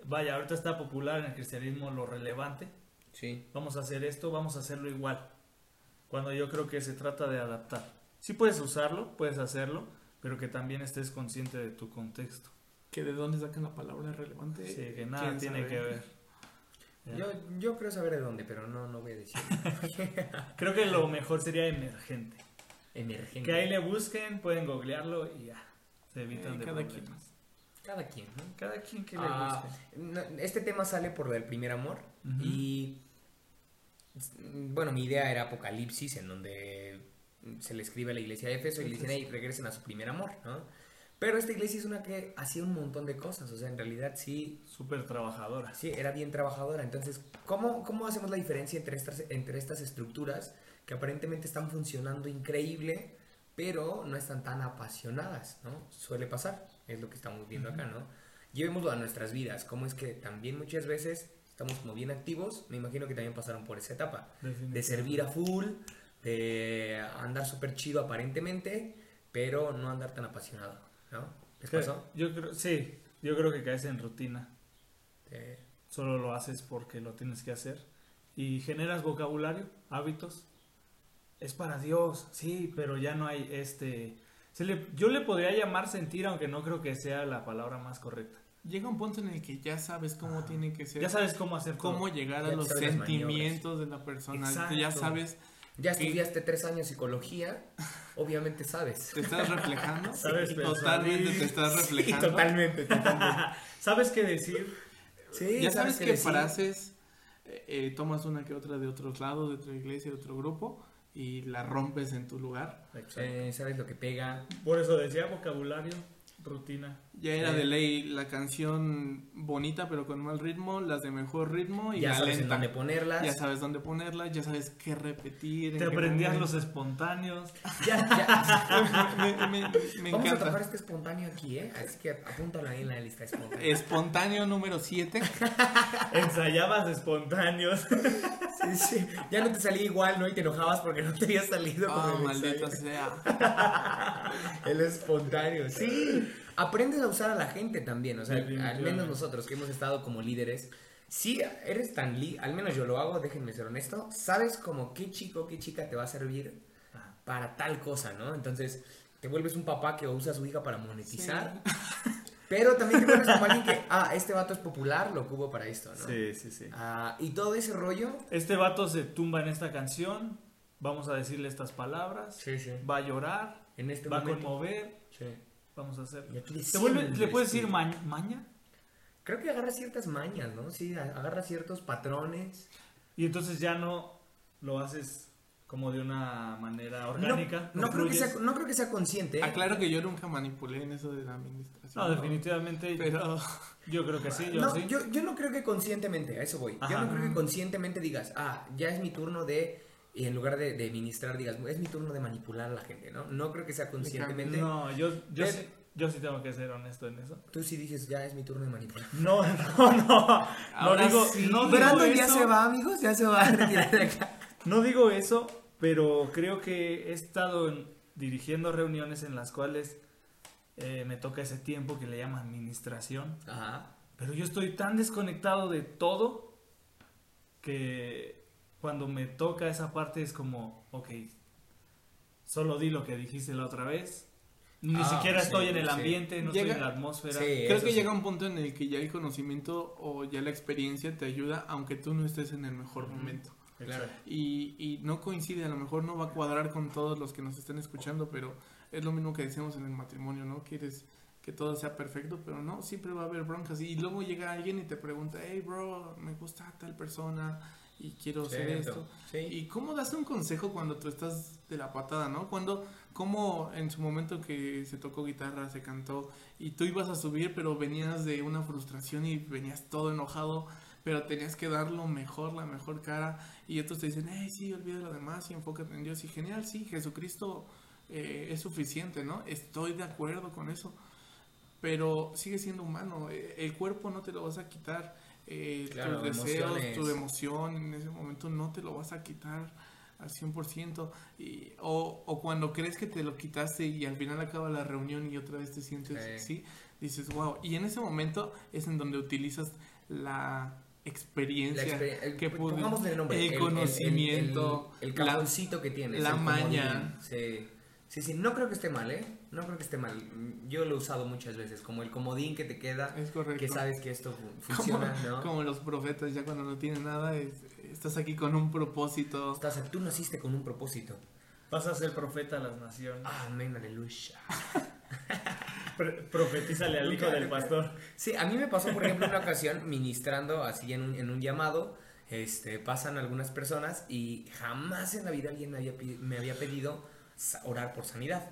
Vaya, ahorita está popular en el cristianismo lo relevante, Sí. vamos a hacer esto, vamos a hacerlo igual. Cuando yo creo que se trata de adaptar. Sí puedes usarlo, puedes hacerlo, pero que también estés consciente de tu contexto. Que de dónde sacan la palabra relevante. Sí, que nada tiene sabe. que ver. Yo, yo creo saber de dónde, pero no, no voy a decir. Creo que lo mejor sería emergente. Emergente. Que ahí le busquen, pueden googlearlo y ya. Se evitan Eh, de cada problemas. Cada quien, ¿no? Cada quien que le Ah, no, este tema sale por lo del primer amor y bueno, mi idea era Apocalipsis en donde se le escribe a la iglesia de Éfeso y le dicen, hey, regresen a su primer amor, ¿no? Pero esta iglesia es una que hacía un montón de cosas, o sea, en realidad sí, Súper trabajadora. sí, era bien trabajadora. Entonces, ¿cómo, cómo hacemos la diferencia entre estas, entre estas estructuras que aparentemente están funcionando increíble, pero no están tan apasionadas, ¿no? Suele pasar, es lo que estamos viendo acá, ¿no? Llevémoslo a nuestras vidas, cómo es que también muchas veces estamos como bien activos, me imagino que también pasaron por esa etapa, de servir a full, de andar súper chido aparentemente, pero no andar tan apasionado, ¿no? ¿Les pasó? Yo creo, sí, yo creo que caes en rutina. Eh, Solo lo haces porque lo tienes que hacer. Y generas vocabulario, hábitos. Es para Dios, sí, pero ya no hay este... se le- yo le podría llamar sentir, aunque no creo que sea la palabra más correcta. Llega un punto en el que ya sabes cómo tiene que ser. Ya sabes cómo hacer todo. cómo llegar a los sabes sentimientos de la persona. Exacto. Ya sabes, ya Sí. estudiaste tres años psicología, obviamente sabes. te estás reflejando. Sabes Totalmente te estás reflejando. totalmente, totalmente. ¿Sabes qué decir? Sí, ya sabes qué qué frases eh, eh, tomas una que otra de otros lados, de otra iglesia, de otro grupo, y la rompes en tu lugar. Eh, sabes lo que pega. Por eso decía vocabulario, rutina. Ya era de ley la canción bonita pero con mal ritmo, las de mejor ritmo y ya la sabes en dónde ponerlas. Ya sabes dónde ponerla, ya sabes qué repetir. Te aprendías los espontáneos. Ya, ya. me, me- me Vamos a tocar este espontáneo aquí, ¿eh? Así que apúntalo ahí en la lista espontánea. Espontáneo número 7. Ensayabas espontáneos. Sí, sí. Ya no te salía igual, ¿no? Y te enojabas porque no te había salido como Oh, maldita sea. El espontáneo, sí. Aprendes a usar a la gente también, o sea, al menos nosotros que hemos estado como líderes, sí eres tan li al menos yo lo hago, déjenme ser honesto, sabes como qué chico, qué chica te va a servir para tal cosa, ¿no? Entonces, te vuelves un papá que usa a su hija para monetizar, pero también te vuelves como alguien que, ah, este vato es popular, lo ocupo para esto, ¿no? Sí, sí, sí. Ah, y todo ese rollo, Este vato se tumba en esta canción. Vamos a decirle estas palabras. sí, sí, Va a llorar. en este Va a conmover. Sí. Vamos a hacer. Y aquí ¿Te, vuelve- ¿Le puedes decir espíritu. ma- maña? Creo que agarra ciertas mañas, ¿no? Sí, agarra ciertos patrones. Y entonces ya no lo haces como de una manera orgánica. No, no creo que sea, no creo que sea consciente. ¿eh? Aclaro que yo nunca manipulé en eso de la administración. No, definitivamente. Pero Yo creo que sí, yo no, sí. yo, yo no creo que conscientemente, a eso voy. Yo no creo que conscientemente digas, ah, ya es mi turno de, y en lugar de, de ministrar, digas, es mi turno de manipular a la gente, ¿no? No creo que sea conscientemente. No, yo, yo, sí, yo sí tengo que ser honesto en eso. Tú sí dices, ya es mi turno de manipular. No, no, no. No Ahora digo, sí. no digo Brandon ya eso. se va, amigos, ya se va a retirar de acá. No digo eso, pero creo que he estado en- dirigiendo reuniones en las cuales eh, me toca ese tiempo que le llaman administración. Ajá. Pero yo estoy tan desconectado de todo que cuando me toca esa parte es como, ok, solo di lo que dijiste la otra vez. Ni Ah, siquiera sí, estoy en el sí. ambiente, no Llega- estoy en la atmósfera. Sí, creo que sí. llega un punto en el que ya el conocimiento o ya la experiencia te ayuda aunque tú no estés en el mejor momento. Claro. Y, y no coincide, a lo mejor no va a cuadrar con todos los que nos están escuchando, pero es lo mismo que decimos en el matrimonio, ¿no? Quieres que todo sea perfecto, pero no, siempre va a haber broncas. Y luego llega alguien y te pregunta, hey, bro, me gusta tal persona y quiero hacer Cierto. esto. Sí. ¿Y cómo das un consejo cuando tú estás de la patada, no? Cuando, cómo en su momento que se tocó guitarra, se cantó y tú ibas a subir, pero venías de una frustración y venías todo enojado, pero tenías que dar lo mejor, la mejor cara y otros te dicen, hey, sí, olvida lo demás y enfócate en Dios y genial, sí, Jesucristo eh, es suficiente, ¿no? Estoy de acuerdo con eso, pero sigue siendo humano, eh, el cuerpo no te lo vas a quitar. Eh, Claro, tus deseos, emociones. tu emoción en ese momento no te lo vas a quitar al 100%. Y, o, o cuando crees que te lo quitaste y al final acaba la reunión y otra vez te sientes Sí. así, dices, wow. Y en ese momento es en donde utilizas la experiencia, La el- que pude- el nombre, el conocimiento, el, el que tienes, la maña. Sí. sí, sí, no creo que esté mal, ¿eh? No creo que esté mal. Yo lo he usado muchas veces, como el comodín que te queda, Es correcto. que sabes que esto fu- como, funciona, ¿no? como los profetas, ya cuando no tienen nada, es- estás aquí con un propósito. Estás, tú naciste con un propósito. Vas a ser profeta a las naciones. Amén, aleluya. Profetízale al hijo del pastor. Sí, a mí me pasó, por ejemplo, una ocasión ministrando así en un, en un llamado. Este, pasan algunas personas y jamás en la vida alguien me había, pi- me había pedido orar por sanidad.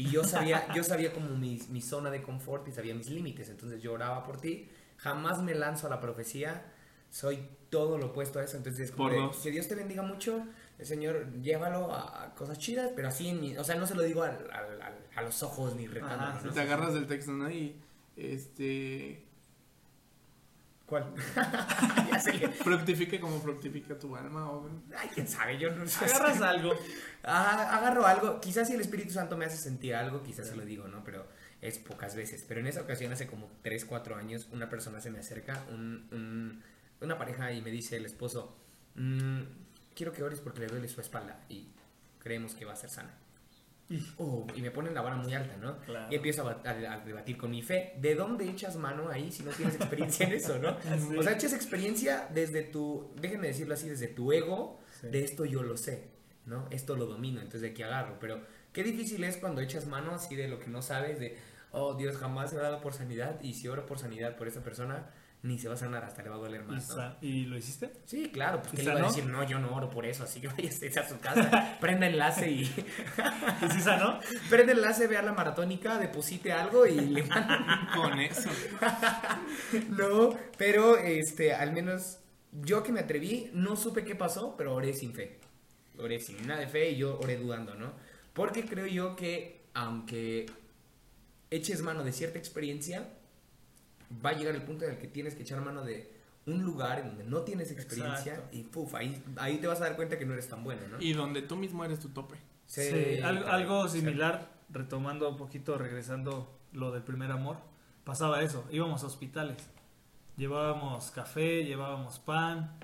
Y yo sabía, yo sabía como mi, mi zona de confort y sabía mis límites. Entonces yo oraba por ti. Jamás me lanzo a la profecía. Soy todo lo opuesto a eso. Entonces, como Por de, que Dios te bendiga mucho. El Señor, llévalo a cosas chidas, pero así, en mi- o sea, no se lo digo al- al- al- a los ojos ni retándolo, Ajá, ¿no? Te agarras del texto, ¿no? Y este. ¿Cuál? ya Fructifique como fructifica tu alma. O... Ay, quién sabe, yo no sé. Agarras algo. Ah, agarro algo, quizás si el Espíritu Santo me hace sentir algo, quizás se lo digo, ¿no? Pero es pocas veces. Pero en esa ocasión, hace como 3, 4 años, una persona se me acerca, un, un- una pareja, y me dice el esposo, "Mm, quiero que ores porque le duele su espalda y creemos que va a ser sana. Oh, y me ponen la vara muy alta, ¿no? Claro. Y empiezo a, bat- a- a debatir con mi fe. ¿De dónde echas mano ahí si no tienes experiencia en eso, no? Sí. O sea, echas experiencia desde tu, déjenme decirlo así, desde tu ego, Sí. de esto yo lo sé, ¿no? Esto lo domino, entonces de aquí agarro. Pero qué difícil es cuando echas mano así de lo que no sabes, de, oh Dios, jamás he orado por sanidad y si oro por sanidad por esa persona, ni se va a sanar, hasta le va a doler ¿Y, más, ¿no? ¿y lo hiciste? Sí, claro, pues ¿Y que le iba a decir, no, yo no oro por eso, así que váyase a su casa, prenda enlace y ¿Y sí sanó? prenda enlace, vea la maratónica, deposite algo y le Con eso. No, pero este, al menos yo que me atreví, no supe qué pasó, pero oré sin fe. Oré sin nada de fe y yo oré dudando, ¿no? Porque creo yo que aunque eches mano de cierta experiencia, va a llegar el punto en el que tienes que echar mano de un lugar en donde no tienes experiencia Exacto. y puf, ahí, ahí te vas a dar cuenta que no eres tan bueno, ¿no? Y donde tú mismo eres tu tope. Sí, algo, similar, retomando un poquito, regresando lo del primer amor, pasaba eso, íbamos a hospitales, llevábamos café, llevábamos pan,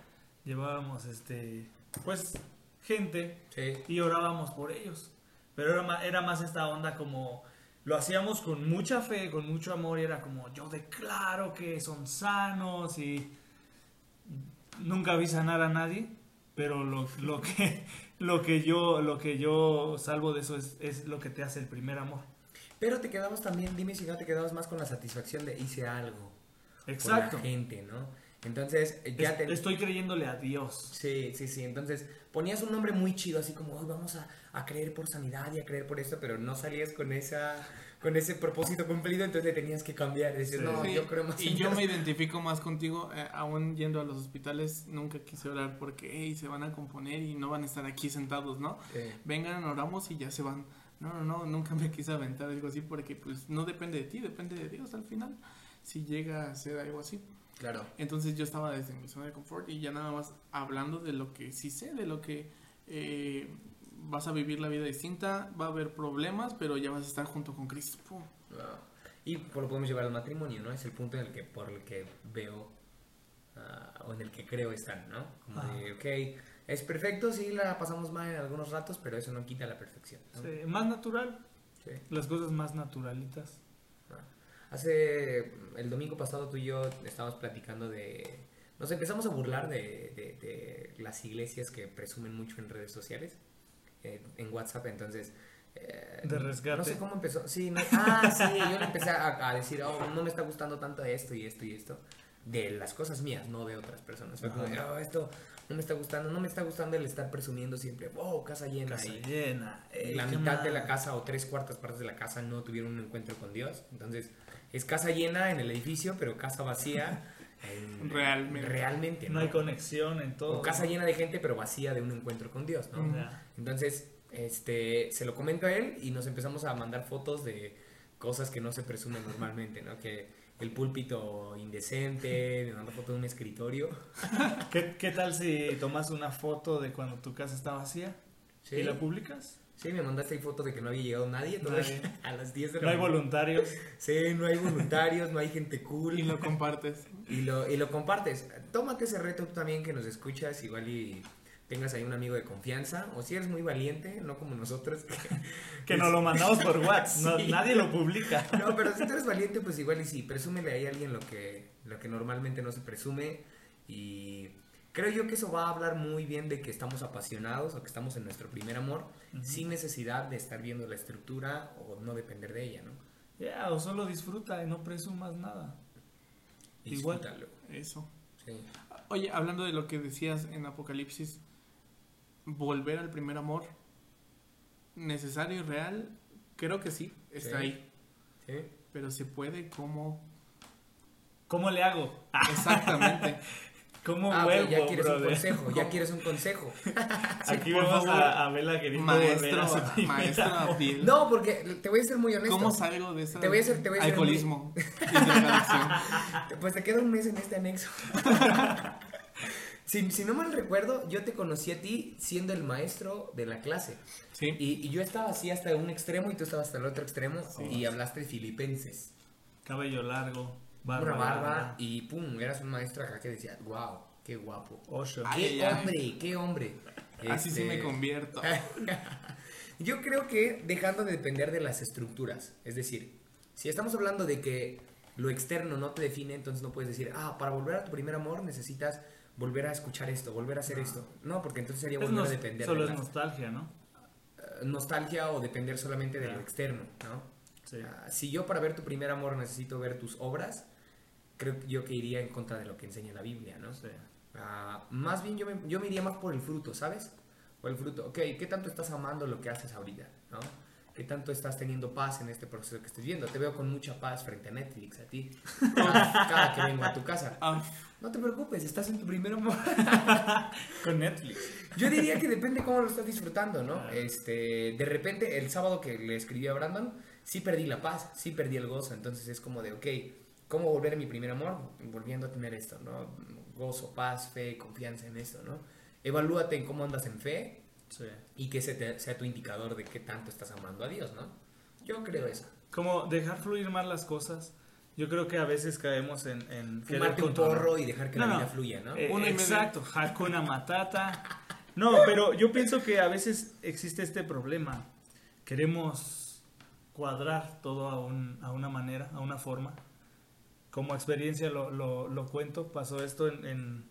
llevábamos este, pues gente Sí. y orábamos por ellos, pero era más, era más esta onda como lo hacíamos con mucha fe, con mucho amor y era como yo declaro que son sanos y nunca vi sanar a nadie, pero lo, lo que lo que yo lo que yo salvo de eso es, es lo que te hace el primer amor. Pero te quedabas también, dime si no te quedabas más con la satisfacción de hice algo. Exacto. Por la gente, ¿no? Entonces, ya Es- te... Estoy creyéndole a Dios. Sí, sí, sí. Entonces ponías un nombre muy chido, así como, hoy vamos a, a creer por sanidad y a creer por esto, pero no salías con esa con ese propósito cumplido, entonces le tenías que cambiar. Decir, Sí. no, Sí, yo creo más y en yo Dios". me identifico más contigo, eh, aún yendo a los hospitales, nunca quise orar porque hey, se van a componer y no van a estar aquí sentados, ¿no? Sí. Vengan, oramos y ya se van. No, no, no, nunca me quise aventar algo así porque pues no depende de ti, depende de Dios al final, si llega a ser algo así. Claro. Entonces yo estaba desde mi zona de confort y ya nada más hablando de lo que sí sé, de lo que eh, vas a vivir la vida distinta, va a haber problemas, pero ya vas a estar junto con Cristo. Pum. Y pues, lo podemos llevar al matrimonio, ¿no? Es el punto en el que, por el que veo, ah, o en el que creo están, ¿no? Como de, ok, es perfecto, sí, la pasamos mal en algunos ratos, pero eso no quita la perfección. ¿no? Sí, más natural, Sí. las cosas más naturalitas. Hace el domingo pasado tú y yo estábamos platicando de... Nos empezamos a burlar de, de- de las iglesias que presumen mucho en redes sociales, eh, en WhatsApp, entonces... eh, De rescate. No sé cómo empezó. Sí, no- ah, sí, yo le empecé a, a decir, oh, no me está gustando tanto esto y esto y esto. De las cosas mías, no de otras personas. Fue como, oh, esto no me está gustando, no me está gustando el estar presumiendo siempre, wow, casa llena. Casa y- llena. y ey, la mitad de la casa o tres cuartas partes de la casa no tuvieron un encuentro con Dios. Entonces, es casa llena en el edificio, pero casa vacía en- Realmente. realmente. No hay conexión en todo. O casa llena de gente, pero vacía de un encuentro con Dios, ¿no? Entonces, este, se lo comento a él y nos empezamos a mandar fotos de cosas que no se presumen normalmente, ¿no? Que el púlpito indecente, me mandó foto de un escritorio. ¿Qué, qué tal si tomas una foto de cuando tu casa está vacía Sí, y la publicas? sí, me mandaste ahí foto de que no había llegado nadie, Nadie. a las 10 de la No hay voluntarios. Sí, no hay voluntarios, no hay gente cool. Y lo compartes. Y lo, y lo compartes. Tómate ese reto tú también que nos escuchas, igual y tengas ahí un amigo de confianza. O si eres muy valiente, no como nosotros. Que nos lo mandamos por WhatsApp. no- nadie lo publica. No, pero si tú eres valiente, pues igual y sí, presúmele ahí a alguien lo que, lo que normalmente no se presume. Y creo yo que eso va a hablar muy bien de que estamos apasionados o que estamos en nuestro primer amor, sin necesidad de estar viendo la estructura o no depender de ella, ¿no? Ya, o solo disfruta y no presumas nada. Igual. Disfrútalo. Eso. Sí. Oye, hablando de lo que decías en Apocalipsis, volver al primer amor, necesario y real, Creo que sí, está Sí. ahí. ¿Sí? Pero se puede como... ¿Cómo le hago? Exactamente. ¿Cómo Ah, vuelvo, ya quieres un consejo, ya quieres un consejo. Aquí vemos a, a queriendo volver maestro. Abdiel. No, porque te voy a ser muy honesto. ¿Cómo salgo de esa Te voy a hacer- te voy a alcoholismo y drogadicción? Pues te queda un mes en este anexo. Si, si no mal recuerdo, yo te conocí a ti siendo el maestro de la clase. Sí. Y, y yo estaba así hasta un extremo y tú estabas hasta el otro extremo y hablaste filipenses. Cabello largo, barba. Una barba y pum, eras un maestro acá que decía, wow, qué guapo. Osho. Qué ay, ay. hombre, qué hombre. Así sí Este, me convierto. Yo creo que dejando de depender de las estructuras, es decir, si estamos hablando de que lo externo no te define, entonces no puedes decir, ah, para volver a tu primer amor necesitas volver a escuchar esto, volver a hacer esto. No, porque entonces sería volver a depender solo de es nostalgia, ¿no? eh, nostalgia o depender solamente de lo externo, ¿no? Sí. Ah, si yo para ver tu primer amor necesito ver tus obras, creo yo que iría en contra de lo que enseña la Biblia, ¿no? Sí. Ah, más bien yo me, yo me iría más por el fruto, ¿sabes? Por el fruto. Ok, ¿qué tanto estás amando lo que haces ahorita? ¿no? ¿Qué tanto estás teniendo paz en este proceso que estés viendo? Te veo con mucha paz frente a Netflix, a ti. Cada, cada que vengo a tu casa. Ah, No te preocupes, estás en tu primer amor. Con Netflix. Yo diría que depende cómo lo estás disfrutando, ¿no? Este, de repente, el sábado que le escribí a Brandon, sí perdí la paz, sí perdí el gozo. Entonces es como de, ok, ¿cómo volver a mi primer amor? Volviendo a tener esto, ¿no? Gozo, paz, fe, confianza en esto, ¿no? Evalúate en cómo andas en fe Sí. y que ese te- sea tu indicador de qué tanto estás amando a Dios, ¿no? Yo creo eso. Como dejar fluir más las cosas. Yo creo que a veces caemos en, en Fumarte un porro y dejar que No, la no. vida fluya, ¿no? Eh, Uno exacto, Hakuna Matata. No, pero yo pienso que a veces existe este problema. Queremos cuadrar todo a, un- a una manera, a una forma. Como experiencia lo, lo- lo cuento, pasó esto en, en-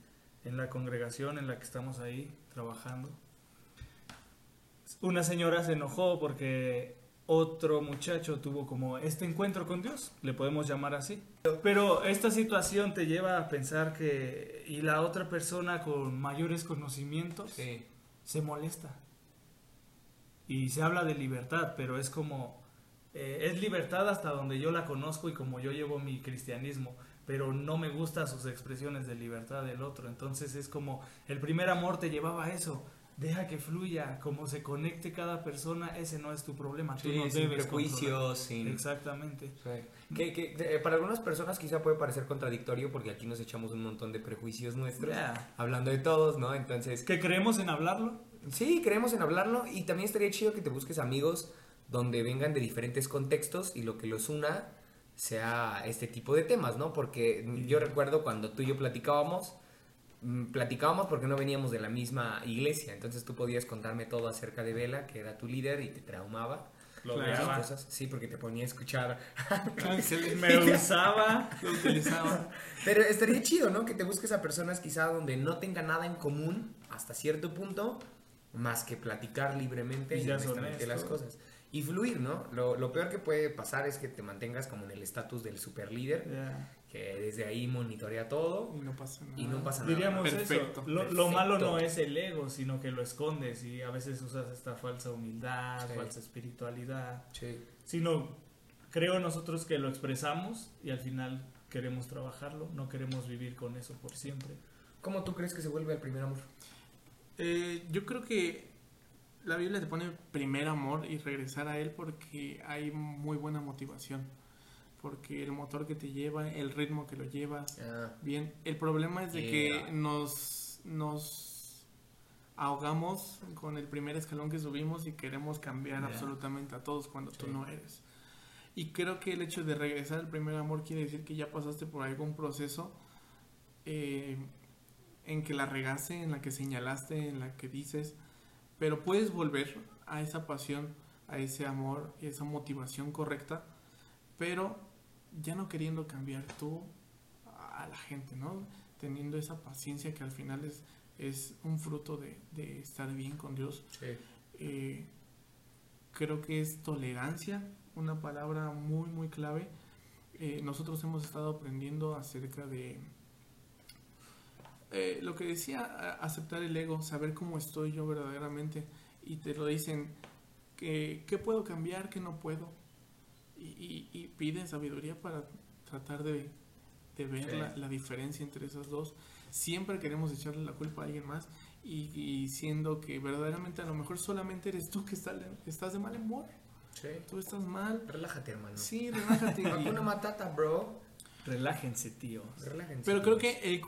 en la congregación en la que estamos ahí trabajando. Una señora se enojó porque otro muchacho tuvo como este encuentro con Dios, le podemos llamar así. Pero esta situación te lleva a pensar que y la otra persona con mayores conocimientos Sí. se molesta. Y se habla de libertad, pero es como eh, es libertad hasta donde yo la conozco y como yo llevo mi cristianismo, pero no me gustan sus expresiones de libertad del otro. Entonces es como el primer amor te llevaba a eso. Deja que fluya, como se conecte cada persona, ese no es tu problema. Tú Sí, no sin debes prejuicios, sin... Exactamente. Sí. Que, que, eh, para algunas personas quizá puede parecer contradictorio porque aquí nos echamos un montón de prejuicios nuestros, Ya. hablando de todos, ¿no? Entonces, ¿Que creemos en hablarlo? sí, creemos en hablarlo y también estaría chido que te busques amigos donde vengan de diferentes contextos y lo que los una sea este tipo de temas, ¿no? Porque yo recuerdo cuando tú y yo platicábamos, platicábamos porque no veníamos de la misma iglesia, entonces tú podías contarme todo acerca de Vela, que era tu líder y te traumaba. Lo Claro. cosas. Sí, porque te ponía a escuchar. Me usaba. Lo utilizaba. Pero estaría chido, ¿no? Que te busques a personas quizá donde no tenga nada en común hasta cierto punto, más que platicar libremente Y y, honestamente las cosas. Y fluir, ¿no? Lo, lo peor que puede pasar es que te mantengas como en el estatus del super líder, Ya. Que desde ahí monitorea todo Y no pasa nada. y no pasa nada. Diríamos Perfecto, eso. Lo, malo no es el ego, sino que lo escondes y a veces usas esta falsa humildad, Sí. falsa espiritualidad. Sí. Sino creo nosotros que lo expresamos y al final queremos trabajarlo, no queremos vivir con eso por siempre. ¿Cómo tú crees que se vuelve el primer amor? Eh, yo creo que la Biblia te pone primer amor y regresar a él porque hay muy buena motivación. Porque el motor que te lleva, el ritmo que lo llevas. Ah, Bien, el problema es de Yeah. que nos, nos ahogamos con el primer escalón que subimos y queremos cambiar Yeah. absolutamente a todos cuando tú Sí. no eres. Y creo que el hecho de regresar al primer amor quiere decir que ya pasaste por algún proceso eh, en que la regaste, en la que señalaste, en la que dices, pero puedes volver a esa pasión, a ese amor y esa motivación correcta, pero ya no queriendo cambiar tú a la gente, ¿no? Teniendo esa paciencia que al final es, es un fruto de, de estar bien con Dios. sí. Eh, creo que es tolerancia, una palabra muy, muy clave. Eh, nosotros hemos estado aprendiendo acerca de eh, lo que decía, aceptar el ego, saber cómo estoy yo verdaderamente. Y te lo dicen, que, ¿qué puedo cambiar? ¿Qué no puedo? Y, y, piden sabiduría para tratar de, de ver Sí. la, la diferencia entre esas dos. Siempre queremos echarle la culpa a alguien más y, y siendo que verdaderamente a lo mejor solamente eres tú que está- estás de mal humor. Sí. Tú estás mal. Relájate, hermano. Sí, relájate. Hakuna Matata, bro. Relájense, tío. Relájense. Pero creo que el-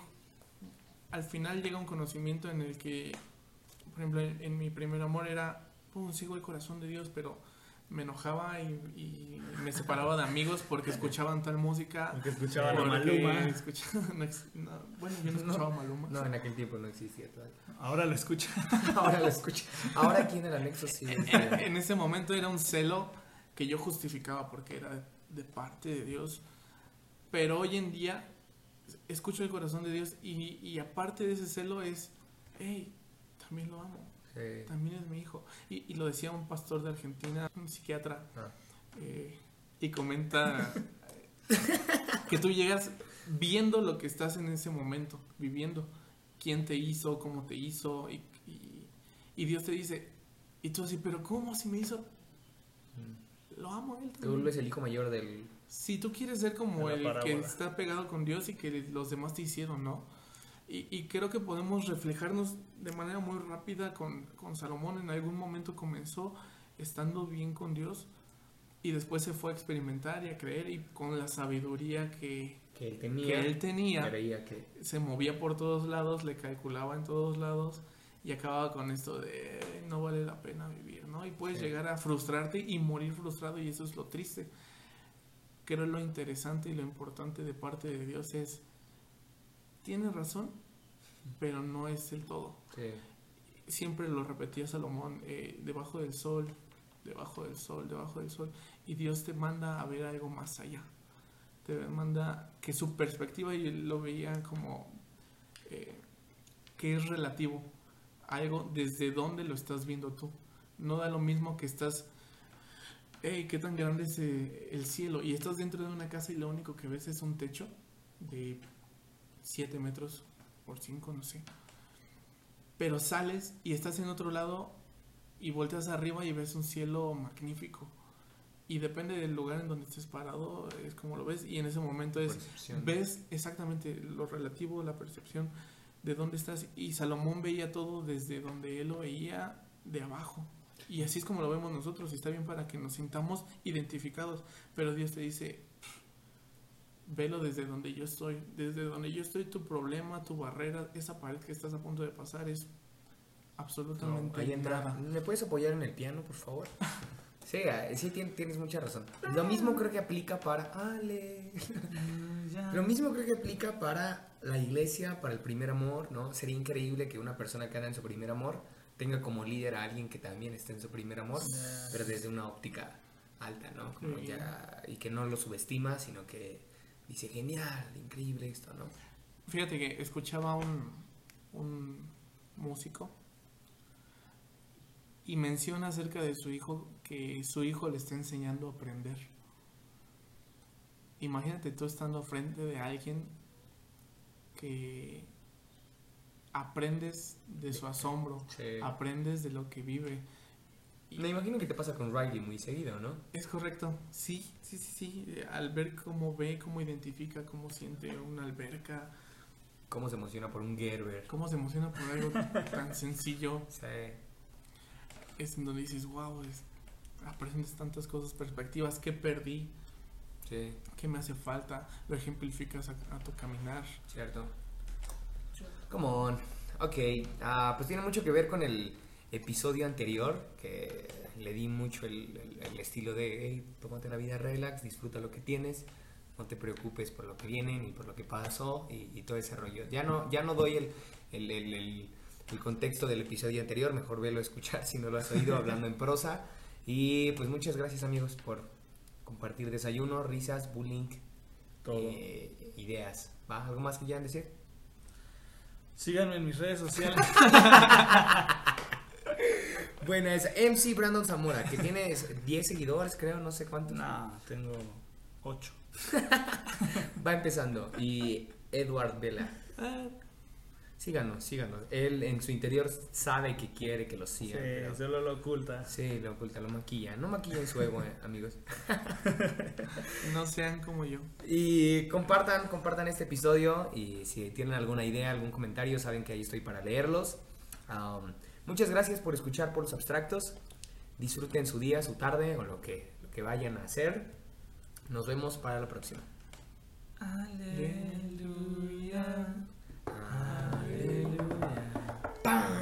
al final llega un conocimiento en el que, por ejemplo, en, en mi primer amor era, pum, sigo el corazón de Dios, pero me enojaba y, y me separaba de amigos porque escuchaban tal música. Porque escuchaban a Maluma. escuchaban- no no, bueno, yo no escuchaba a Maluma. No, en aquel tiempo no existía todavía. Ahora lo escucha. Ahora lo escucho. Ahora aquí en el anexo sí. En ese momento era un celo que yo justificaba porque era de parte de Dios. Pero hoy en día escucho el corazón de Dios y, y aparte de ese celo es, hey, también lo amo, Sí. también es mi hijo. Y, y lo decía un pastor de Argentina, un psiquiatra, Ah. eh, y comenta que tú llegas viendo lo que estás en ese momento, viviendo, quién te hizo, cómo te hizo, y, y- y Dios te dice, y tú así, pero ¿cómo si me hizo? Lo amo a él también. eres el hijo mayor del. Si tú quieres ser como el que está pegado con Dios y que los demás te hicieron, ¿no? Y, y creo que podemos reflejarnos de manera muy rápida con, con Salomón. En algún momento comenzó estando bien con Dios y después se fue a experimentar y a creer y con la sabiduría que, Que él tenía. que él tenía Creía que. se movía por todos lados, le calculaba en todos lados y acababa con esto de "Eh, no vale la pena vivir, ¿no? Y puedes Sí. llegar a frustrarte y morir frustrado y eso es lo triste. Creo lo interesante y lo importante de parte de Dios es, tienes razón, pero no es el todo. Sí. Siempre lo repetía Salomón, eh, debajo del sol, debajo del sol, debajo del sol, y Dios te manda a ver algo más allá. Te manda que su perspectiva, y él lo veía como eh, que es relativo, algo desde donde lo estás viendo tú. No da lo mismo que estás, hey, qué tan grande es eh, el cielo, y estás dentro de una casa y lo único que ves es un techo de 7 metros por 5, no sé. Pero sales y estás en otro lado y volteas arriba y ves un cielo magnífico. Y depende del lugar en donde estés parado, es como lo ves. Y en ese momento es, Percepción. ves exactamente lo relativo, la percepción de dónde estás. Y Salomón veía todo desde donde él lo veía de abajo. Y así es como lo vemos nosotros. Y está bien para que nos sintamos identificados. Pero Dios te dice, velo desde donde yo estoy. Desde donde yo estoy, tu problema, tu barrera, esa pared que estás a punto de pasar es absolutamente ahí entra. nada. ¿Me puedes apoyar en el piano, por favor? Sí, ah, sí tien- tienes mucha razón. Lo mismo creo que aplica para. Ale. Lo mismo creo que aplica para la iglesia, para el primer amor, ¿no? Sería increíble que una persona que anda en su primer amor tenga como líder a alguien que también esté en su primer amor, pero desde una óptica alta, ¿no? Como ya, y que no lo subestima, sino que dice, genial, increíble esto, ¿no? Fíjate que escuchaba un, un músico y menciona acerca de su hijo que su hijo le está enseñando a aprender. Imagínate tú estando frente de alguien que aprendes de su asombro, Sí. aprendes de lo que vive. Me imagino que te pasa con Riley muy seguido, ¿no? es correcto, sí, sí, sí, sí. Al ver cómo ve, cómo identifica, cómo siente una alberca, Cómo se emociona por un Gerber. cómo se emociona por algo tan sencillo, Sí. es en donde dices, wow, es, aprendes tantas cosas, perspectivas, ¿qué perdí? Sí, ¿Qué me hace falta? Lo ejemplificas a, a tu caminar. cierto. Come on. Ok, ah, pues tiene mucho que ver con el episodio anterior, que le di mucho el, el- el estilo de, hey, tómate la vida relax, disfruta lo que tienes, no te preocupes por lo que viene ni por lo que pasó y, y todo ese rollo. Ya no, ya no doy el, el, el- el- el contexto del episodio anterior, mejor velo a escuchar si no lo has oído hablando en prosa. Y pues muchas gracias amigos por compartir desayuno, risas, bullying, Todo. eh, ideas. ¿Va? ¿Algo más que quieran decir? Síganme en mis redes sociales. Bueno, es MC Brandon Zamora, que tiene 10 seguidores, creo, no sé cuántos. nah, tengo 8. Va empezando. Y Edward Vela. Ah, Síganos, síganos. Él en su interior sabe que quiere que lo Sí, sigan. pero- solo lo oculta. Sí, lo oculta, lo maquilla. No maquillen su ego, eh, amigos. No sean como yo. Y compartan, compartan este episodio y si tienen alguna idea, algún comentario, saben que ahí estoy para leerlos. Um, Muchas gracias por escuchar por los abstractos. Disfruten su día, su tarde o lo que, lo que vayan a hacer. Nos vemos para la próxima. Aleluya. Aleluya. ¡Pam!